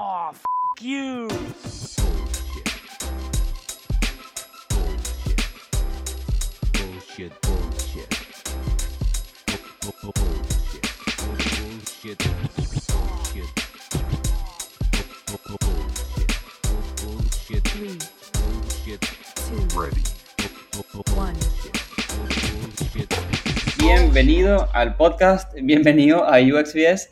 Oh, f you. Bullshit, bullshit. Bu- bu- Bullshit. Bullshit. Bullshit. Bu- bu- Bullshit. Bu- Bullshit. Three, Bullshit. two, Ready. Bu- bu- bu- one. Bullshit. Bienvenido al podcast, bienvenido a UXBS.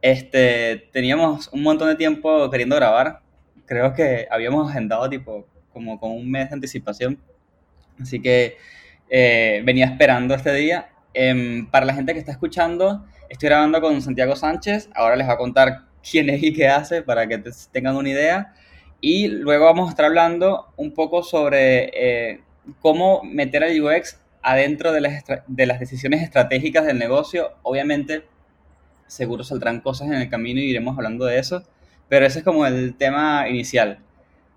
Este, teníamos un montón de tiempo queriendo grabar. Creo que habíamos agendado tipo como con un mes de anticipación. Así que eh, venía esperando este día. Em, para la gente que está escuchando, estoy grabando con Santiago Sánchez. Ahora les voy a contar quién es y qué hace para que te- tengan una idea. Y luego vamos a estar hablando un poco sobre eh, cómo meter al UX adentro de de las decisiones estratégicas del negocio. Obviamente, seguro saldrán cosas en el camino y iremos hablando de eso, pero ese es como el tema inicial.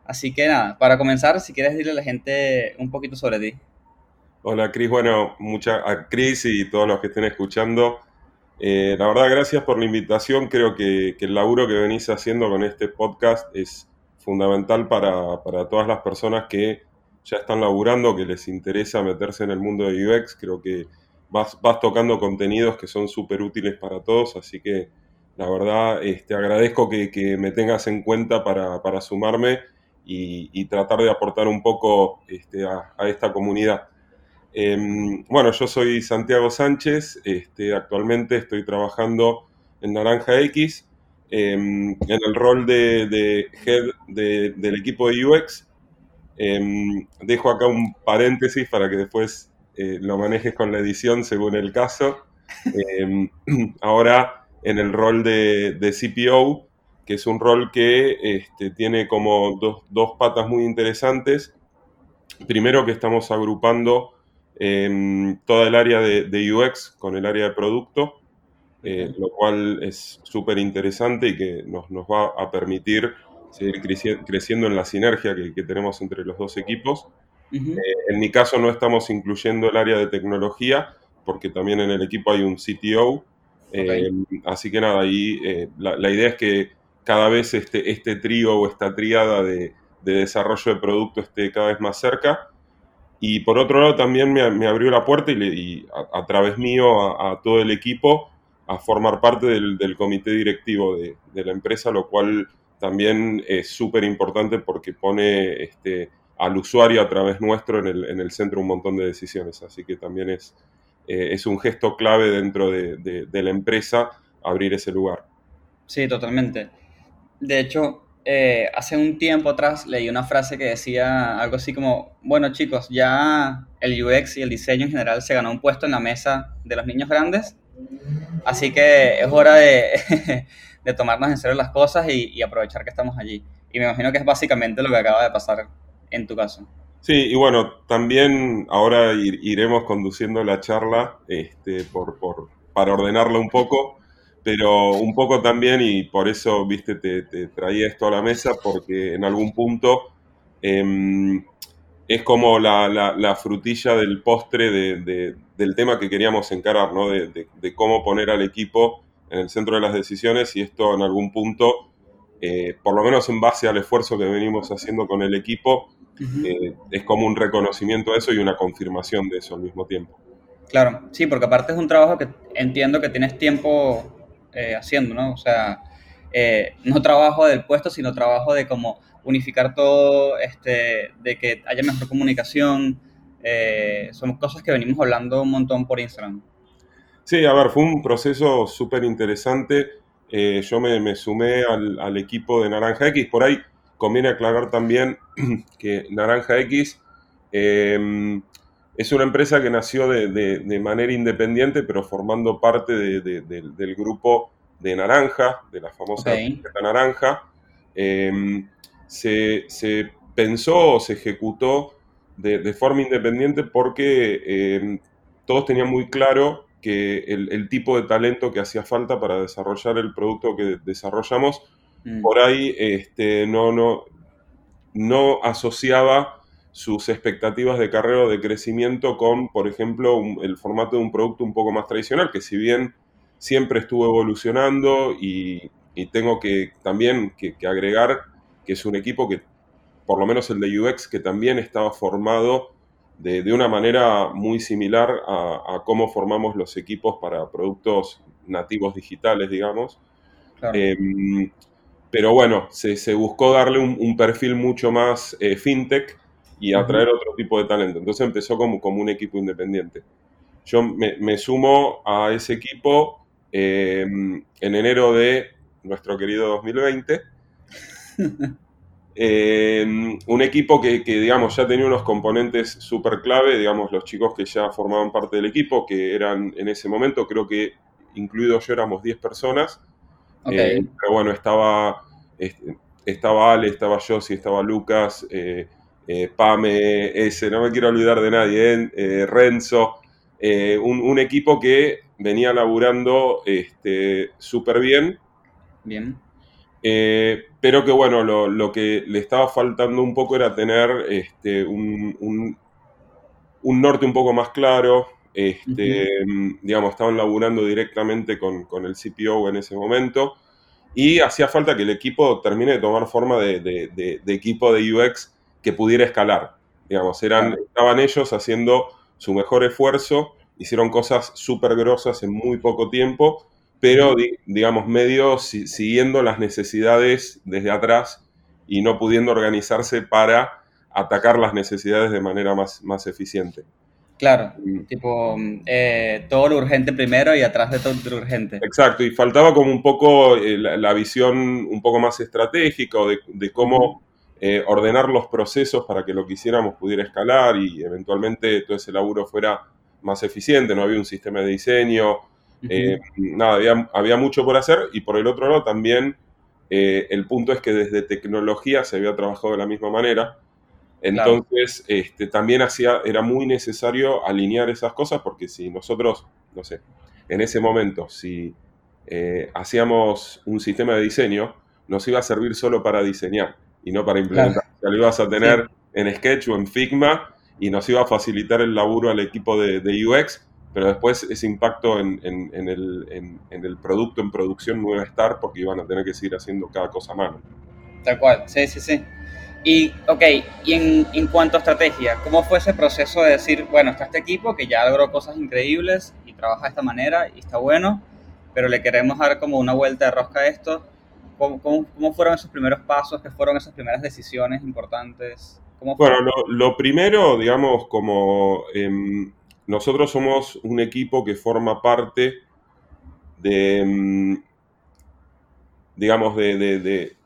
Así que nada, para comenzar, si quieres decirle a la gente un poquito sobre ti. Hola Cris, bueno, mucha, a Cris y todos los que estén escuchando, eh, la verdad gracias por la invitación, creo que, que el laburo que venís haciendo con este podcast es fundamental para, para todas las personas que ya están laburando, que les interesa meterse en el mundo de UX, creo que vas, vas tocando contenidos que son súper útiles para todos, así que la verdad este, agradezco que, que me tengas en cuenta para, para sumarme y, y tratar de aportar un poco este, a- esta comunidad. Em, bueno, yo soy Santiago Sánchez, este, actualmente estoy trabajando en Naranja X, em, en el rol de, de head de- del equipo de UX. Em, dejo acá un paréntesis para que después eh, lo manejes con la edición según el caso. Em, ahora en el rol de, de CPO, que es un rol que este, tiene como dos, dos patas muy interesantes. Primero que estamos agrupando em, toda el área de, de UX con el área de producto, eh, lo cual es súper interesante y que nos, nos va a permitir seguir creci- creciendo en la sinergia que, que tenemos entre los dos equipos. Ujú. En mi caso no estamos incluyendo el área de tecnología, porque también en el equipo hay un CTO. eh, así que nada, ahí eh, la, la idea es que cada vez este, este trío o esta tríada de, de desarrollo de producto esté cada vez más cerca. Y por otro lado también me, me abrió la puerta y, le- y a, a través mío a, a todo el equipo a formar parte del, del comité directivo de, de la empresa, lo cual también es súper importante porque pone este, al usuario a través nuestro en el, en el centro un montón de decisiones. Así que también es, eh, es un gesto clave dentro de, de- de la empresa abrir ese lugar. Sí, totalmente. De hecho, eh, hace un tiempo atrás leí una frase que decía algo así como, bueno chicos, ya el UX y el diseño en general se ganó un puesto en la mesa de los niños grandes, así que es hora de, de tomarnos en serio las cosas y, y aprovechar que estamos allí. Y me imagino que es básicamente lo que acaba de pasar en tu caso. Sí, y bueno, también ahora ir- iremos conduciendo la charla este, por, por- para ordenarla un poco, pero un poco también, y por eso, viste, te, te traía esto a la mesa, porque en algún punto em, es como la, la- la frutilla del postre de- de- del tema que queríamos encarar, ¿no? De, de- de cómo poner al equipo en el centro de las decisiones, y esto en algún punto, eh, por lo menos en base al esfuerzo que venimos haciendo con el equipo, eh, es como un reconocimiento de eso y una confirmación de eso al mismo tiempo. Claro, sí, porque aparte es un trabajo que entiendo que tienes tiempo eh, haciendo, ¿no? O sea, eh, no trabajo del puesto, sino trabajo de como unificar todo, este, de que haya mejor comunicación. son cosas que venimos hablando un montón por Instagram. Sí, a ver, fue un proceso súper interesante. Yo me, me sumé al, al equipo de Naranja X. Por ahí conviene aclarar también que Naranja X eh, es una empresa que nació de, de- de manera independiente, pero formando parte de- de- del- grupo de Naranja, de la famosa Ok. tarjeta Naranja. Eh, se, se pensó o se ejecutó de, de forma independiente porque eh, todos tenían muy claro que el, el tipo de talento que hacía falta para desarrollar el producto que desarrollamos, Mm, por ahí este, no, no, no asociaba sus expectativas de carrera o de crecimiento con, por ejemplo, un- el formato de un producto un poco más tradicional, que si bien siempre estuvo evolucionando y y tengo que también que, que agregar que es un equipo que, por lo menos el de UX, que también estaba formado de, de una manera muy similar a, a cómo formamos los equipos para productos nativos digitales, digamos. Claro. Em, pero bueno, se, se buscó darle un, un perfil mucho más eh, fintech y atraer otro tipo de talento. Entonces empezó como, como un equipo independiente. Yo me, me sumo a ese equipo eh, en enero de nuestro querido 2020. Eh, un equipo que, que, digamos, ya tenía unos componentes súper clave, digamos, los chicos que ya formaban parte del equipo, que eran en ese momento, creo que incluido yo éramos 10 personas. Eh, pero bueno, estaba, este, estaba Ale, estaba Josie, estaba Lucas, eh, eh, Pame, ese, no me quiero olvidar de nadie, Renzo, un, un equipo que venía laburando este, súper bien, Bien. eh, pero que bueno, lo, lo que le estaba faltando un poco era tener este, un, un- un norte un poco más claro. Este, digamos, estaban laburando directamente con, con el CPO en ese momento. Y hacía falta que el equipo termine de tomar forma de, de- de- de equipo de UX que pudiera escalar. Digamos, eran, estaban ellos haciendo su mejor esfuerzo, hicieron cosas súper grosas en muy poco tiempo, pero di- digamos, medio si- siguiendo las necesidades desde atrás y no pudiendo organizarse para atacar las necesidades de manera más, más eficiente. Claro. Mm. Tipo, mm, eh, todo lo urgente primero y atrás de todo lo urgente. Exacto, y faltaba como un poco eh, la, la visión un poco más estratégica o de, de cómo eh, ordenar los procesos para que lo que hiciéramos pudiera escalar y eventualmente todo ese laburo fuera más eficiente, no había un sistema de diseño, eh, nada, había, había mucho por hacer y por el otro lado también eh, el punto es que desde tecnología se había trabajado de la misma manera, entonces este, también hacía, era muy necesario alinear esas cosas porque si nosotros, no sé, en ese momento, si eh, hacíamos un sistema de diseño, nos iba a servir solo para diseñar y no para implementar. O sea, lo ibas a tener en Sketch o en Figma y nos iba a facilitar el laburo al equipo de, de UX, pero después ese impacto en, en- en el, en- en el producto en producción no iba a estar porque iban a tener que seguir haciendo cada cosa a mano. Tal cual, sí, sí, sí. Y, ok, y en, en cuanto a estrategia, ¿cómo fue ese proceso de decir, bueno, está este equipo que ya logró cosas increíbles y trabaja de esta manera y está bueno, pero le queremos dar como una vuelta de rosca a esto? ¿Cómo, cómo, cómo fueron esos primeros pasos? ¿Qué fueron esas primeras decisiones importantes? ¿Cómo? Bueno, lo, lo primero, digamos, como em, nosotros somos un equipo que forma parte de, em, digamos, de, de- de-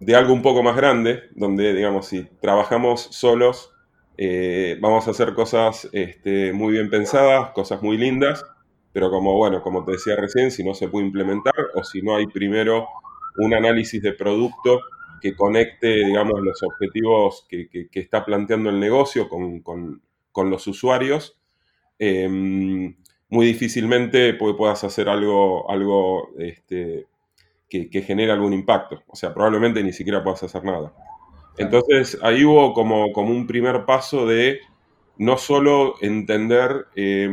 de algo un poco más grande, donde, digamos, si trabajamos solos, eh, vamos a hacer cosas este, muy bien pensadas, cosas muy lindas, pero como, bueno, como te decía recién, si no se puede implementar o si no hay primero un análisis de producto que conecte, digamos, los objetivos que, que- está planteando el negocio con, con- con los usuarios, eh, muy difícilmente pu- puedas hacer algo, algo este, que, que genere algún impacto. O sea, probablemente ni siquiera puedas hacer nada. Entonces, ahí hubo como, como un primer paso de no solo entender eh,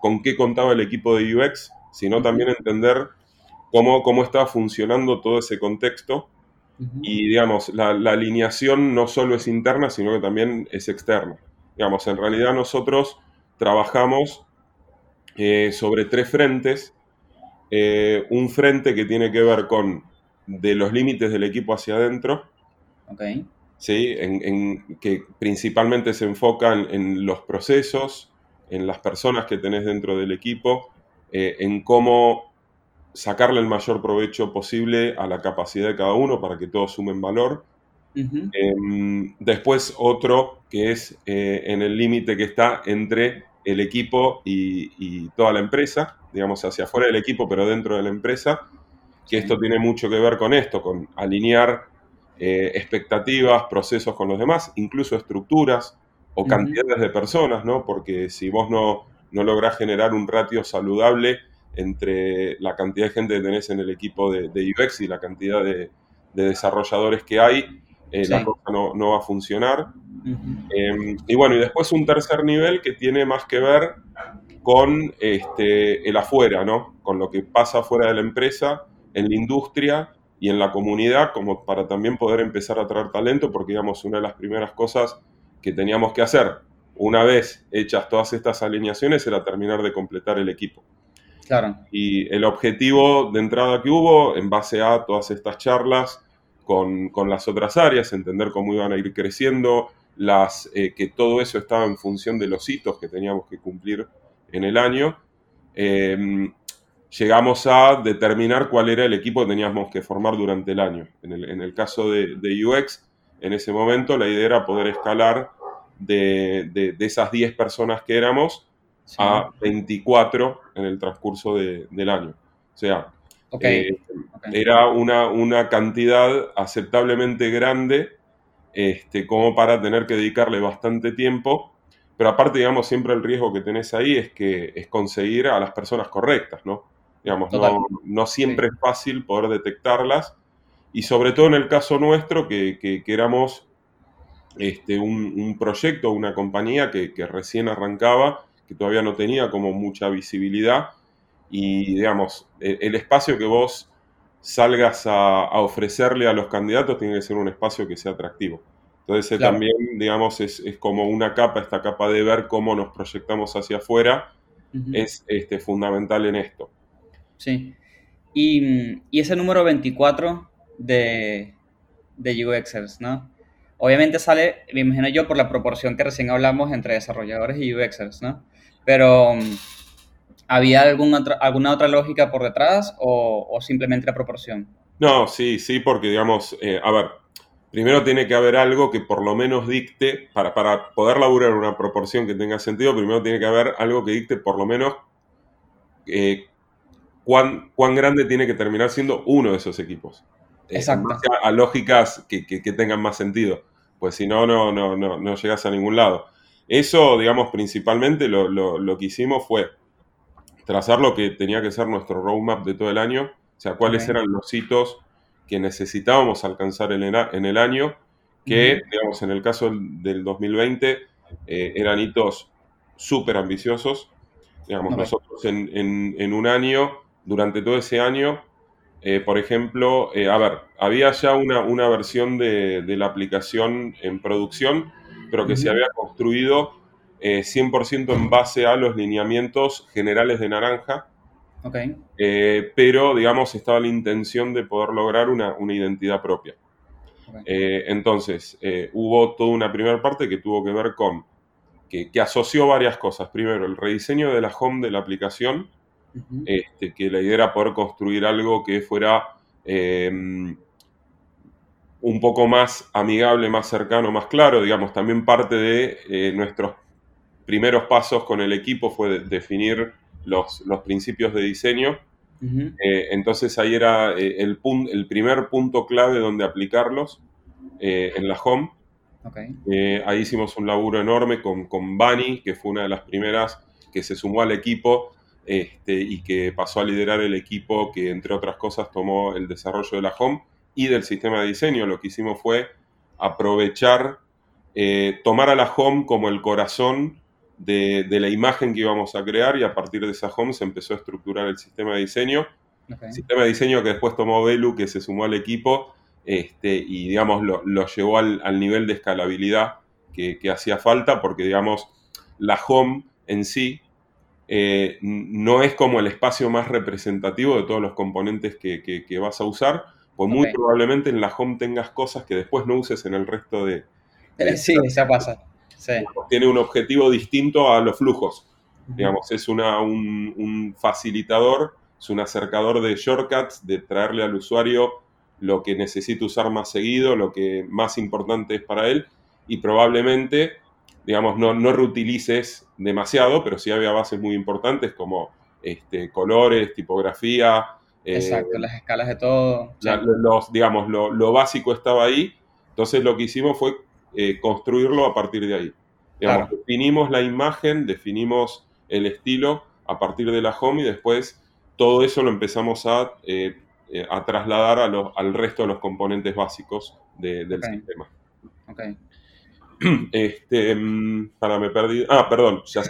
con qué contaba el equipo de UX, sino también entender cómo, cómo estaba funcionando todo ese contexto y, digamos, la, la alineación no solo es interna, sino que también es externa. Digamos, en realidad nosotros trabajamos eh, sobre tres frentes. Eh, un frente que tiene que ver con de los límites del equipo hacia adentro, Ok, ¿sí? En, en- que principalmente se enfocan en los procesos, en las personas que tenés dentro del equipo, eh, en cómo sacarle el mayor provecho posible a la capacidad de cada uno para que todos sumen valor. Em, después otro que es eh, en el límite que está entre el equipo y, y toda la empresa, digamos hacia afuera del equipo pero dentro de la empresa, que esto tiene mucho que ver con esto, con alinear eh, expectativas, procesos con los demás, incluso estructuras o cantidades de personas, ¿no? Porque si vos no, no lográs generar un ratio saludable entre la cantidad de gente que tenés en el equipo de, de UX y la cantidad de, de desarrolladores que hay, eh, la cosa no, no va a funcionar. Eh, y bueno, y después un tercer nivel que tiene más que ver con este, el afuera, ¿no? Con lo que pasa afuera de la empresa, en la industria y en la comunidad, como para también poder empezar a atraer talento, porque digamos, una de las primeras cosas que teníamos que hacer una vez hechas todas estas alineaciones era terminar de completar el equipo. Claro. Y el objetivo de entrada que hubo, en base a todas estas charlas con, con las otras áreas, entender cómo iban a ir creciendo, las, eh, que todo eso estaba en función de los hitos que teníamos que cumplir en el año, eh, llegamos a determinar cuál era el equipo que teníamos que formar durante el año. En el, en el caso de, de, UX, en ese momento la idea era poder escalar de, de, de esas 10 personas que éramos sí. a 24 en el transcurso del año. O sea, okay. Eh, okay. era una, una, cantidad aceptablemente grande este, como para tener que dedicarle bastante tiempo. Pero aparte, digamos, siempre el riesgo que tenés ahí es que es conseguir a las personas correctas, ¿no? Digamos, no, no, siempre sí. es fácil poder detectarlas. Y sobre todo en el caso nuestro, que, que, que éramos este, un, un, proyecto, una compañía que, que, recién arrancaba, que todavía no tenía como mucha visibilidad. Y, digamos, el, el espacio que vos salgas a, a, ofrecerle a los candidatos tiene que ser un espacio que sea atractivo. Entonces claro. también, digamos, es, es, como una capa, esta capa de ver cómo nos proyectamos hacia afuera, uh -huh. es este, fundamental en esto. Sí. Y, y ese número 24 de, de UXers, ¿no? Obviamente sale, me imagino yo, por la proporción que recién hablamos entre desarrolladores y UXers, ¿no? Pero, ¿había algún otra, alguna otra lógica por detrás o, o, simplemente la proporción? No, sí, sí, porque digamos, eh, a ver, primero tiene que haber algo que por lo menos dicte, para, para poder laburar una proporción que tenga sentido, primero tiene que haber algo que dicte por lo menos eh, cuán, cuán grande tiene que terminar siendo uno de esos equipos. Exacto. Eh, a, a, lógicas que, que, que, tengan más sentido, pues si no, no, no, no, no llegas a ningún lado. Eso, digamos, principalmente lo, lo, lo, que hicimos fue trazar lo que tenía que ser nuestro roadmap de todo el año, o sea, cuáles okay. eran los hitos que necesitábamos alcanzar en el, en el año, que, digamos, en el caso del 2020 eh, eran hitos súper ambiciosos. Digamos, okay. nosotros en, en, en, un año, durante todo ese año, eh, por ejemplo, eh, a ver, había ya una, una versión de, de, la aplicación en producción, pero que se había construido 100% en base a los lineamientos generales de Naranja, Okay. Eh, pero, digamos, estaba la intención de poder lograr una, una identidad propia. Okay. Eh, entonces, eh, hubo toda una primera parte que tuvo que ver con, que, que, asoció varias cosas. Primero, el rediseño de la home de la aplicación, uh -huh. este, que la idea era poder construir algo que fuera un poco más amigable, más cercano, más claro. Digamos, también parte de nuestros primeros pasos con el equipo fue de definir los, los principios de diseño. Uh -huh. eh, entonces ahí era eh, el, el, primer punto clave donde aplicarlos eh, en la home. Okay. Eh, ahí hicimos un laburo enorme con, con Bani, que fue una de las primeras que se sumó al equipo este, y que pasó a liderar el equipo que, entre otras cosas, tomó el desarrollo de la home y del sistema de diseño. Lo que hicimos fue aprovechar, tomar a la home como el corazón de, de, la imagen que íbamos a crear y a partir de esa home se empezó a estructurar el sistema de diseño. Okay. Sistema de diseño que después tomó Belu, que se sumó al equipo este, y, digamos, lo, lo llevó al, al, nivel de escalabilidad que, que, hacía falta porque, digamos, la home en sí eh, no es como el espacio más representativo de todos los componentes que, que vas a usar, pues okay. muy probablemente en la home tengas cosas que después no uses en el resto de... de sí, eso pasa. Sí. Tiene un objetivo distinto a los flujos. Uh -huh. Digamos, es una, un, un, facilitador, es un acercador de shortcuts, de traerle al usuario lo que necesita usar más seguido, lo que más importante es para él, y probablemente, digamos, no, no reutilices demasiado, pero sí había bases muy importantes como este, colores, tipografía. Exacto, eh, las escalas de todo. La, los, digamos, lo, lo básico estaba ahí. Entonces lo que hicimos fue eh, construirlo a partir de ahí. Digamos, claro. Definimos la imagen, definimos el estilo a partir de la home y después todo eso lo empezamos a, eh, eh a trasladar a lo, al resto de los componentes básicos de, del okay. sistema. Okay. Este, mm, para me perdí. Ah, perdón, ya,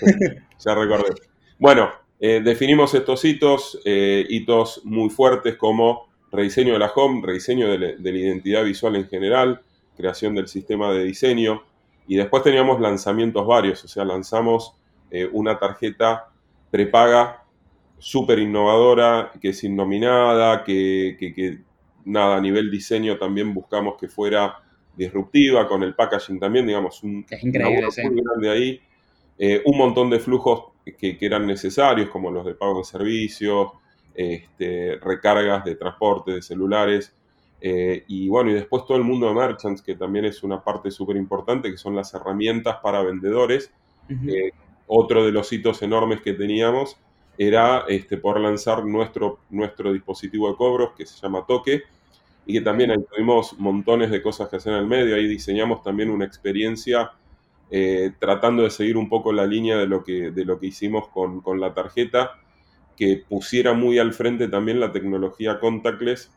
ya recordé. Bueno, eh, definimos estos hitos, eh, hitos muy fuertes como rediseño de la home, rediseño de la identidad visual en general, creación del sistema de diseño. Y después teníamos lanzamientos varios, o sea, lanzamos eh, una tarjeta prepaga súper innovadora, que es innominada, que, que- que, nada, a nivel diseño también buscamos que fuera disruptiva, con el packaging también, digamos, un, es increíble, sí. muy grande ahí. Eh, un montón de flujos que, que eran necesarios, como los de pago de servicios, este, recargas de transporte de celulares. Eh, y bueno, y después todo el mundo de merchants, que también es una parte súper importante, que son las herramientas para vendedores. Eh, otro de los hitos enormes que teníamos era este, por lanzar nuestro, nuestro dispositivo de cobros que se llama Toque y que también ahí tuvimos montones de cosas que hacer en el medio. Ahí diseñamos también una experiencia eh, tratando de seguir un poco la línea de lo que, de lo que hicimos con, con la tarjeta, que pusiera muy al frente también la tecnología contactless.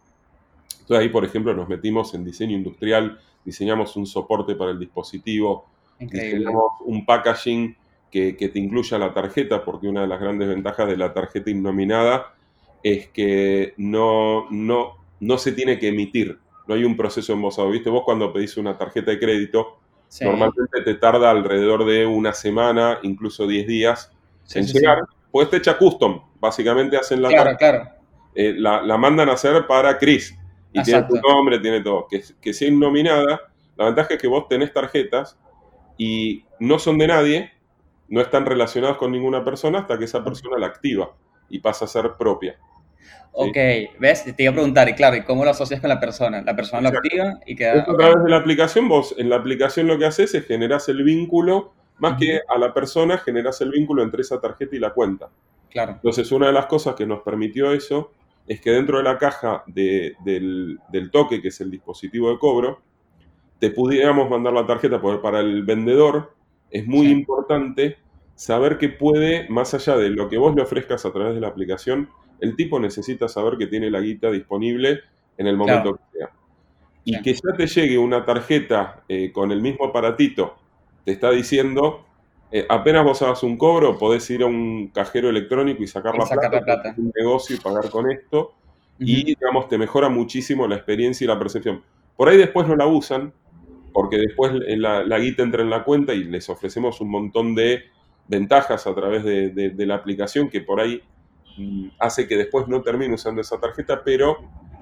Entonces ahí, por ejemplo, nos metimos en diseño industrial, diseñamos un soporte para el dispositivo, Increíble. diseñamos un packaging que, que te incluya la tarjeta, porque una de las grandes ventajas de la tarjeta innominada es que no, no, no se tiene que emitir, no hay un proceso embosado. ¿Viste? Vos cuando pedís una tarjeta de crédito, Sí. normalmente te tarda alrededor de una semana, incluso 10 días Sí, en sí, llegar. Pues está hecha custom, básicamente hacen la Claro, tarjeta, claro. eh, la, la mandan a hacer para Chris. Y tiene tu nombre, tiene todo. Que, que sea nominada, la ventaja es que vos tenés tarjetas y no son de nadie, no están relacionadas con ninguna persona hasta que esa persona la activa y pasa a ser propia. Ok, ¿ves? Te iba a preguntar, y claro, ¿y cómo lo asocias con la persona? La persona lo Exacto. activa y queda... Esto a través de la aplicación, vos en la aplicación lo que haces es generás el vínculo, más que a la persona, generás el vínculo entre esa tarjeta y la cuenta. Claro. Entonces, una de las cosas que nos permitió eso es que dentro de la caja de- del, del toque, que es el dispositivo de cobro, te pudiéramos mandar la tarjeta, porque para el vendedor es muy Sí. importante saber que puede, más allá de lo que vos le ofrezcas a través de la aplicación, el tipo necesita saber que tiene la guita disponible en el momento Claro. que sea. Y Sí. que ya te llegue una tarjeta eh, con el mismo aparatito, te está diciendo, eh, apenas vos hagas un cobro, podés ir a un cajero electrónico y sacar, Y la, sacar plata, la plata. hacer un negocio y pagar con esto, y digamos, te mejora muchísimo la experiencia y la percepción. Por ahí después no la usan, porque después eh, la, la guita entra en la cuenta y les ofrecemos un montón de ventajas a través de, de- de la aplicación que por ahí mm, hace que después no termine usando esa tarjeta, pero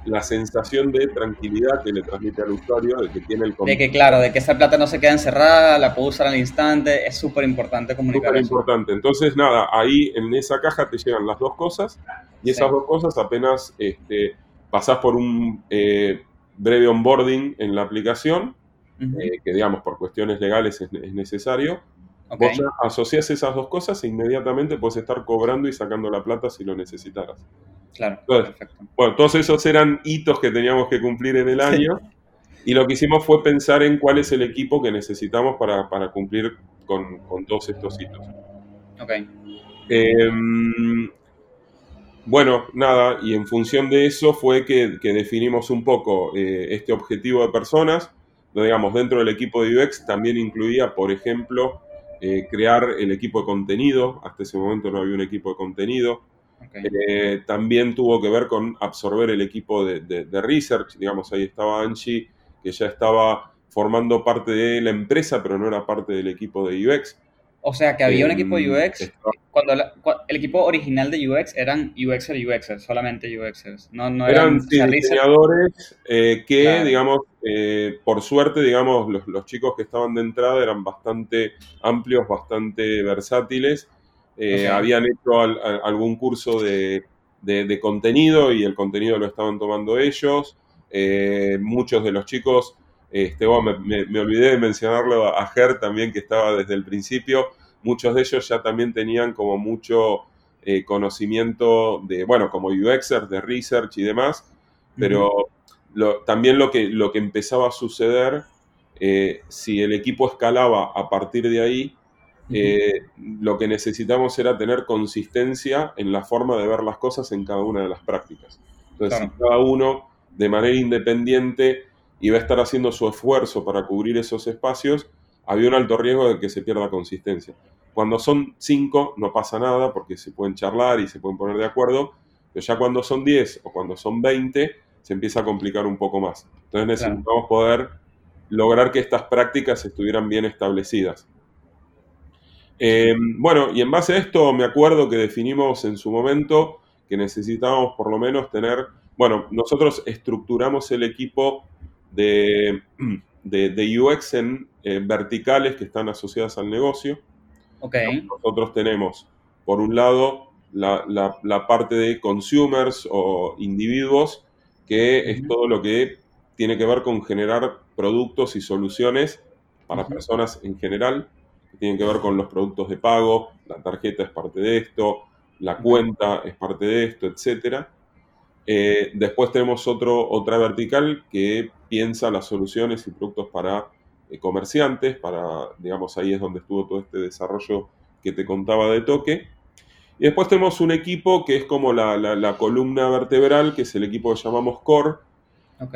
la sensación de tranquilidad que le transmite al usuario de que tiene el De control que, claro, de que esa plata no se queda encerrada, la puedo usar al instante, es súper importante comunicar súper importante. Entonces, nada, ahí en esa caja te llegan las dos cosas y esas Sí. dos cosas apenas este, pasás por un eh, breve onboarding en la aplicación, eh, que digamos por cuestiones legales es, es necesario. Ok, Vos ya asociás esas dos cosas e inmediatamente puedes estar cobrando y sacando la plata si lo necesitaras. claro, Entonces, perfecto. Bueno, todos esos eran hitos que teníamos que cumplir en el Sí. año y lo que hicimos fue pensar en cuál es el equipo que necesitamos para, para cumplir con, con todos estos hitos. Ok, Eh, bueno, nada, y en función de eso fue que, que definimos un poco eh, este objetivo de personas, digamos, dentro del equipo de UX también incluía, por ejemplo, eh, crear el equipo de contenido, hasta ese momento no había un equipo de contenido, eh, también tuvo que ver con absorber el equipo de, de- de research, digamos, ahí estaba Angie, que ya estaba formando parte de la empresa, pero no era parte del equipo de UX. O sea, que había un equipo de Em, UX, cuando la- el equipo original de UX eran UXers y UXers, solamente UXers. No, no Eran sí, diseñadores eh, que, Claro. digamos, eh, por suerte, digamos, los, los chicos que estaban de entrada eran bastante amplios, bastante versátiles. Eh. Habían hecho al- a- algún curso de, de- de contenido y el contenido lo estaban tomando ellos. Muchos de los chicos, este, oh, me, olvidé de mencionarlo a Ger también, que estaba desde el principio. Muchos de ellos ya también tenían como mucho eh, conocimiento de, bueno, como UXers, de research y demás, pero lo- también lo que, lo que empezaba a suceder, eh, si el equipo escalaba a partir de ahí, eh, lo que necesitamos era tener consistencia en la forma de ver las cosas en cada una de las prácticas. Entonces, Claro. si cada uno de manera independiente iba a estar haciendo su esfuerzo para cubrir esos espacios, había un alto riesgo de que se pierda consistencia. Cuando son cinco no pasa nada porque se pueden charlar y se pueden poner de acuerdo, pero ya cuando son 10 o cuando son 20, se empieza a complicar un poco más. Entonces Claro. necesitamos poder lograr que estas prácticas estuvieran bien establecidas. Eh, bueno, y en base a esto me acuerdo que definimos en su momento que necesitábamos por lo menos tener, bueno, nosotros estructuramos el equipo de, de, de UX en eh, verticales que están asociadas al negocio. Ok, Nosotros tenemos, por un lado, la, la- la parte de consumers o individuos, que es todo lo que tiene que ver con generar productos y soluciones para personas en general, que tienen que ver con los productos de pago, la tarjeta es parte de esto, la cuenta es parte de esto, etcétera. Eh, después tenemos otro, otra vertical que piensa las soluciones y productos para eh, comerciantes, para, digamos, ahí es donde estuvo todo este desarrollo que te contaba de toque. Y después tenemos un equipo que es como la, la- la columna vertebral, que es el equipo que llamamos Core,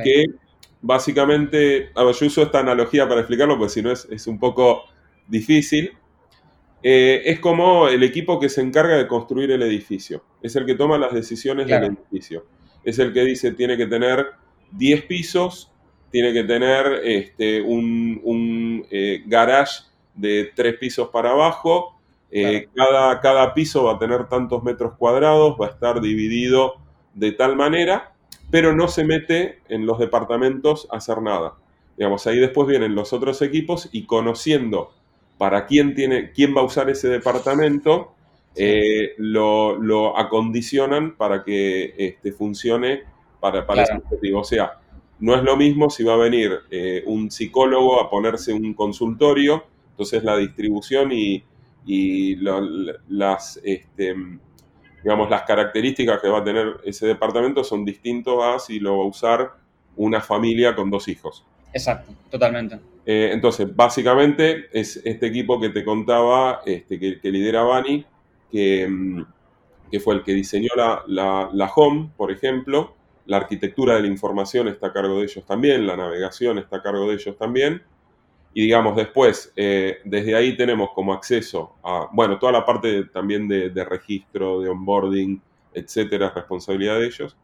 que básicamente, a ver, yo uso esta analogía para explicarlo, porque si no es, es un poco difícil. Eh, es como el equipo que se encarga de construir el edificio. Es el que toma las decisiones Claro. del edificio. Es el que dice tiene que tener 10 pisos, tiene que tener este, un, un, eh, garage de 3 pisos para abajo. eh, cada, cada piso va a tener tantos metros cuadrados, va a estar dividido de tal manera, pero no se mete en los departamentos a hacer nada. Digamos, ahí después vienen los otros equipos y conociendo para quién, tiene, quién va a usar ese departamento, eh, lo, lo acondicionan para que este, funcione para, para Claro. ese objetivo. O sea, no es lo mismo si va a venir eh, un psicólogo a ponerse un consultorio, entonces la distribución y, y lo- las, este, digamos, las características que va a tener ese departamento son distintos a si lo va a usar una familia con dos hijos. Exacto, totalmente. Eh, entonces, básicamente es este equipo que te contaba, este, que, que lidera Bani, que, mm, que fue el que diseñó la, la- la Home, por ejemplo. La arquitectura de la información está a cargo de ellos también, la navegación está a cargo de ellos también. Y digamos, después, eh, desde ahí tenemos como acceso a, bueno, toda la parte de- también de, de registro, de onboarding, etcétera, es responsabilidad de ellos.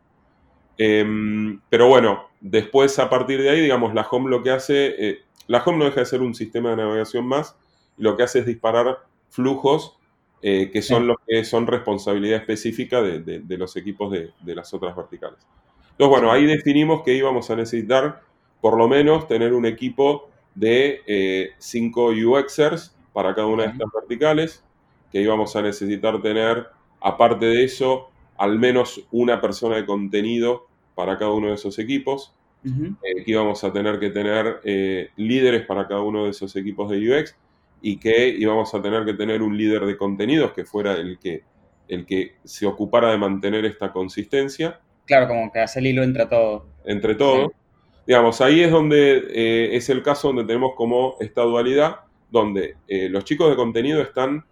Em, pero bueno, después a partir de ahí, digamos, la Home lo que hace, eh, la Home no deja de ser un sistema de navegación más, y lo que hace es disparar flujos eh, que son Sí. los que son responsabilidad específica de, los equipos de las otras verticales. Entonces, bueno, ahí definimos que íbamos a necesitar por lo menos tener un equipo de 5 UXers para cada una de estas verticales, que íbamos a necesitar tener, aparte de eso, al menos una persona de contenido para cada uno de esos equipos, eh, que íbamos a tener que tener eh, líderes para cada uno de esos equipos de UX y que íbamos a tener que tener un líder de contenidos que fuera el que, el que se ocupara de mantener esta consistencia Claro, como que hace el hilo entre todo. entre todos. Digamos, ahí es donde eh, es el caso donde tenemos como esta dualidad, donde eh, los chicos de contenido están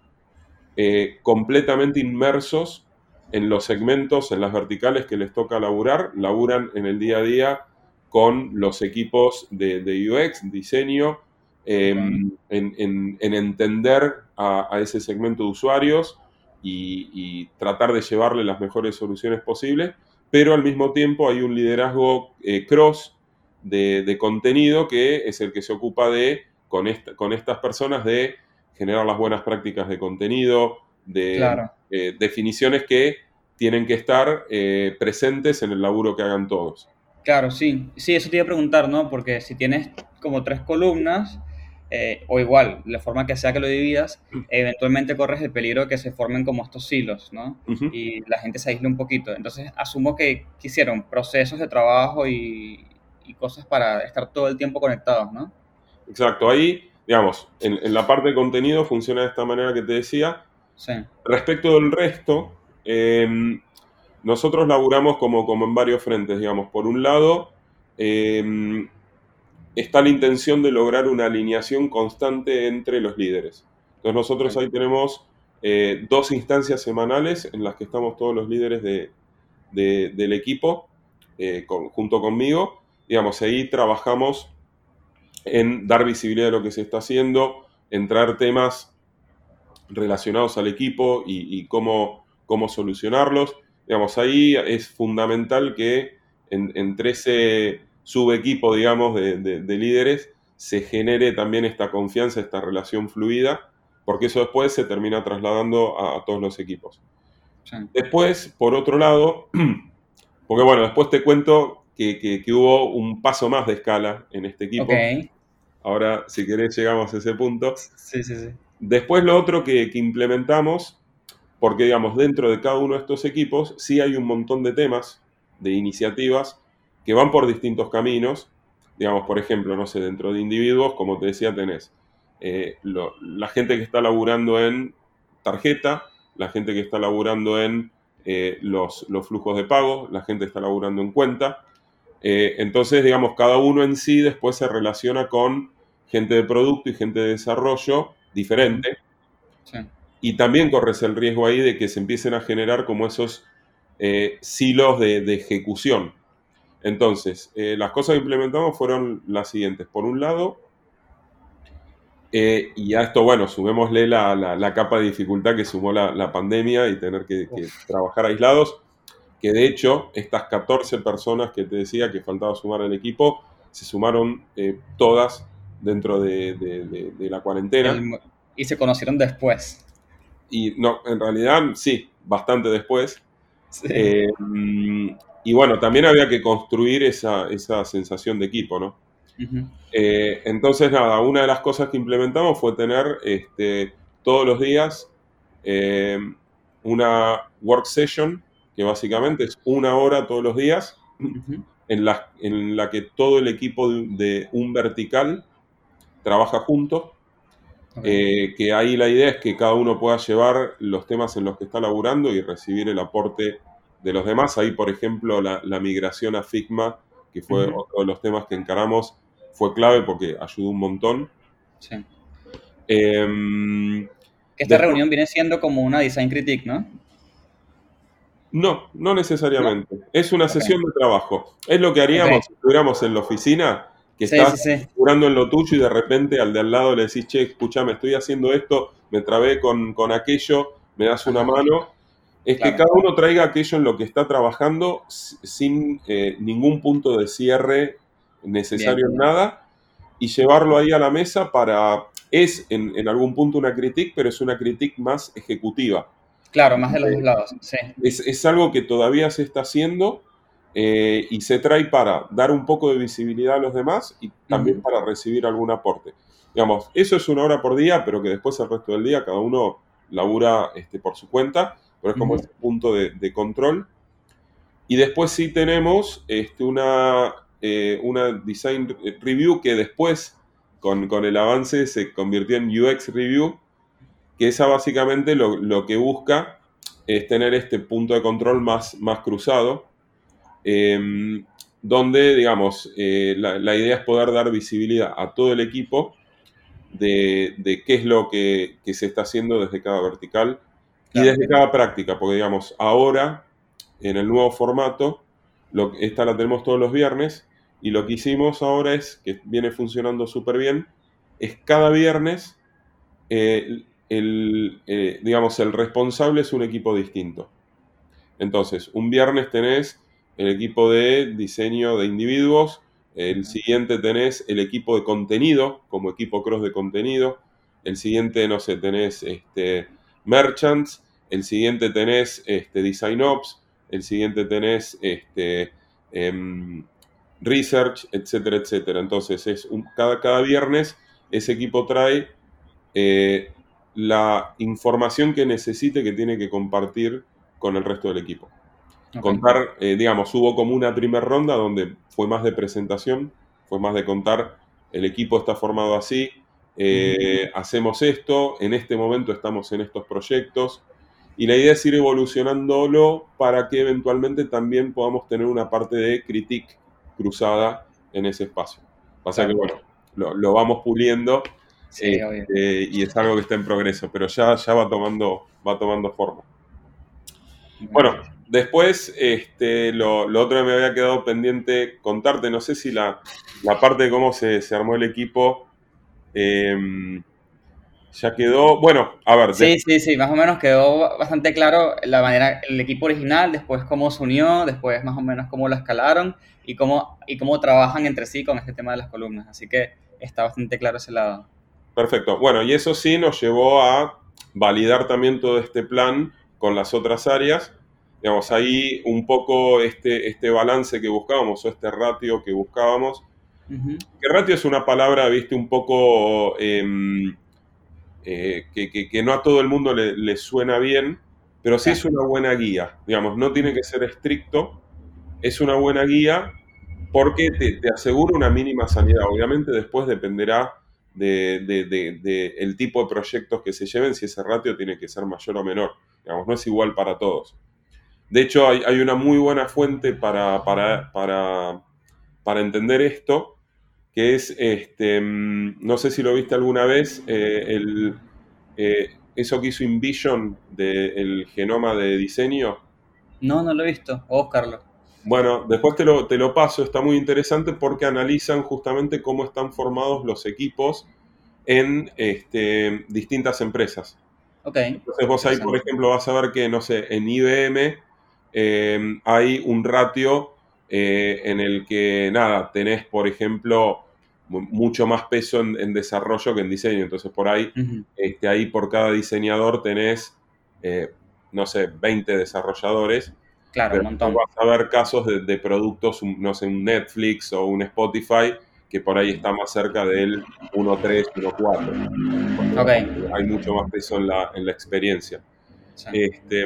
eh, completamente inmersos en los segmentos, en las verticales que les toca laburar, laburan en el día a día con los equipos de, de UX, diseño, eh, Ok. en, en- en entender a, a ese segmento de usuarios y, y tratar de llevarle las mejores soluciones posibles, pero al mismo tiempo hay un liderazgo eh, cross de, de contenido que es el que se ocupa de, con, esta- con estas personas, de generar las buenas prácticas de contenido, de Claro. eh, definiciones que tienen que estar eh, presentes en el laburo que hagan todos. Claro, sí. Sí, eso te iba a preguntar, ¿no? Porque si tienes como tres columnas, eh, o igual, la forma que sea que lo dividas, eventualmente corres el peligro de que se formen como estos silos, ¿no? Y la gente se aísle un poquito. Entonces, asumo que quisieron procesos de trabajo y, y cosas para estar todo el tiempo conectados, ¿no? Exacto, ahí, digamos, en, en la parte de contenido funciona de esta manera que te decía. Sí. Respecto del resto, eh, nosotros laburamos como, como en varios frentes, digamos. Por un lado, eh, está la intención de lograr una alineación constante entre los líderes. Entonces nosotros ahí tenemos eh, dos instancias semanales en las que estamos todos los líderes de- de- del equipo eh, con- junto conmigo. Digamos, ahí trabajamos en dar visibilidad a lo que se está haciendo, en traer temas relacionados al equipo y, y cómo, cómo solucionarlos. Digamos, ahí es fundamental que en- entre ese subequipo, digamos, de, de- de líderes, se genere también esta confianza, esta relación fluida, porque eso después se termina trasladando a, a todos los equipos. Sí. Después, por otro lado, porque bueno, después te cuento que, que- que hubo un paso más de escala en este equipo. Ahora, si querés, llegamos a ese punto. Sí, sí, sí. Después lo otro que, que implementamos, porque digamos, dentro de cada uno de estos equipos sí hay un montón de temas, de iniciativas, que van por distintos caminos. Digamos, por ejemplo, no sé, dentro de individuos, como te decía, tenés eh, lo- la gente que está laburando en tarjeta, la gente que está laburando en eh, los, los flujos de pago, la gente que está laburando en cuenta. Eh, entonces, digamos, cada uno en sí después se relaciona con gente de producto y gente de desarrollo diferente. Sí. Y también corres el riesgo ahí de que se empiecen a generar como esos eh, silos de, de ejecución. Entonces, eh, las cosas que implementamos fueron las siguientes. Por un lado, eh, y a esto, bueno, sumémosle la, la- la capa de dificultad que sumó la, la pandemia y tener que, que trabajar aislados, que de hecho, estas 14 personas que te decía que faltaba sumar al equipo, se sumaron eh, todas dentro de, de- de- de la cuarentena. Y se conocieron después. Y no, en realidad sí, bastante después. Sí. Eh, mm, y bueno, también había que construir esa, esa sensación de equipo, ¿no? Eh, entonces, nada, una de las cosas que implementamos fue tener este, todos los días eh, una work session, que básicamente es una hora todos los días, en la, en la que todo el equipo de, de un vertical trabaja junto. Eh, que ahí la idea es que cada uno pueda llevar los temas en los que está laburando y recibir el aporte de los demás. Ahí, por ejemplo, la, la migración a Figma, que fue Ujú. otro de los temas que encaramos, fue clave porque ayudó un montón. Sí. Em, esta Después- reunión viene siendo como una design critique, ¿no? no, no necesariamente. Es una sesión de trabajo. Es lo que haríamos si estuviéramos en la oficina, que Sí, estás sí, sí. curando en lo tuyo y de repente al de al lado le decís, che, escuchame, estoy haciendo esto, me trabé con, con aquello, me das una mano. Es que cada uno traiga aquello en lo que está trabajando sin eh, ningún punto de cierre necesario Bien. en nada y llevarlo ahí a la mesa para... Es en, en algún punto una critique, pero es una critique más ejecutiva. Claro, más de los dos lados. Sí. Es, es algo que todavía se está haciendo eh, y se trae para dar un poco de visibilidad a los demás y también para recibir algún aporte. Digamos, eso es una hora por día, pero que después el resto del día cada uno labura este, por su cuenta, pero es como Ujú. ese punto de, de control. Y después sí tenemos este, una, eh, una design review que después, con, con el avance, se convirtió en UX review, que esa básicamente lo, lo que busca es tener este punto de control más, más cruzado, eh, donde, digamos, eh, la, la idea es poder dar visibilidad a todo el equipo de, de qué es lo que, que se está haciendo desde cada vertical y desde cada práctica, porque, digamos, ahora, en el nuevo formato, lo, esta la tenemos todos los viernes, y lo que hicimos ahora es, que viene funcionando súper bien, es cada viernes eh, el, eh, digamos, el responsable es un equipo distinto. Entonces, un viernes tenés el equipo de diseño de individuos, el siguiente tenés el equipo de contenido, como equipo cross de contenido, el siguiente, no sé, tenés este, merchants, el siguiente tenés este, design ops, el siguiente tenés este, em, research, etcétera, etcétera. Entonces, es un- cada, cada viernes ese equipo trae eh, la información que necesite que tiene que compartir con el resto del equipo. Contar, eh, digamos, hubo como una primera ronda donde fue más de presentación, fue más de contar, el equipo está formado así, eh, hacemos esto, en este momento estamos en estos proyectos, y la idea es ir evolucionándolo para que eventualmente también podamos tener una parte de critique cruzada en ese espacio. Pasa Claro. que, bueno, lo, lo vamos puliendo Sí, eh, eh, y es algo que está en progreso, pero ya, ya va, tomando, va tomando forma. Bueno, después este, lo, lo otro que me había quedado pendiente contarte, no sé si la, la parte de cómo se, se armó el equipo, eh, ya quedó, bueno, a ver, Sí, sí, sí, más o menos quedó bastante claro la manera, el equipo original, después cómo se unió, después más o menos cómo lo escalaron y cómo, y cómo trabajan entre sí con este tema de las columnas. Así que está bastante claro ese lado. perfecto. Bueno, y eso sí nos llevó a validar también todo este plan con las otras áreas. Digamos, ahí un poco este, este balance que buscábamos o este ratio que buscábamos Que ratio es una palabra, viste, un poco em, eh, que, que- que no a todo el mundo le, le suena bien, pero sí Claro. es una buena guía. Digamos, no tiene que ser estricto, es una buena guía porque te, te asegura una mínima sanidad. Obviamente después dependerá de, de- de- de el tipo de proyectos que se lleven, si ese ratio tiene que ser mayor o menor. Digamos, no es igual para todos. De hecho, hay, hay una muy buena fuente para, para, para, para entender esto, que es, este, mm, no sé si lo viste alguna vez, eh, el, eh, eso que hizo InVision del genoma de diseño. No, no lo he visto. Voy a buscarlo. Bueno, después te lo, te lo paso, está muy interesante porque analizan justamente cómo están formados los equipos en este, distintas empresas. Ok. Entonces vos ahí, por ejemplo, vas a ver que, no sé, en IBM eh, hay un ratio eh, en el que, nada, tenés, por ejemplo, mucho más peso en, en desarrollo que en diseño. Entonces por ahí, Ujú, este, ahí por cada diseñador tenés, eh, no sé, 20 desarrolladores. Claro, un montón. vas a ver casos de, de productos, un- no sé, un Netflix o un Spotify, que por ahí está más cerca del 1.3, 1.4. Ok. Hay mucho más peso en la, en la experiencia. Sí. Este,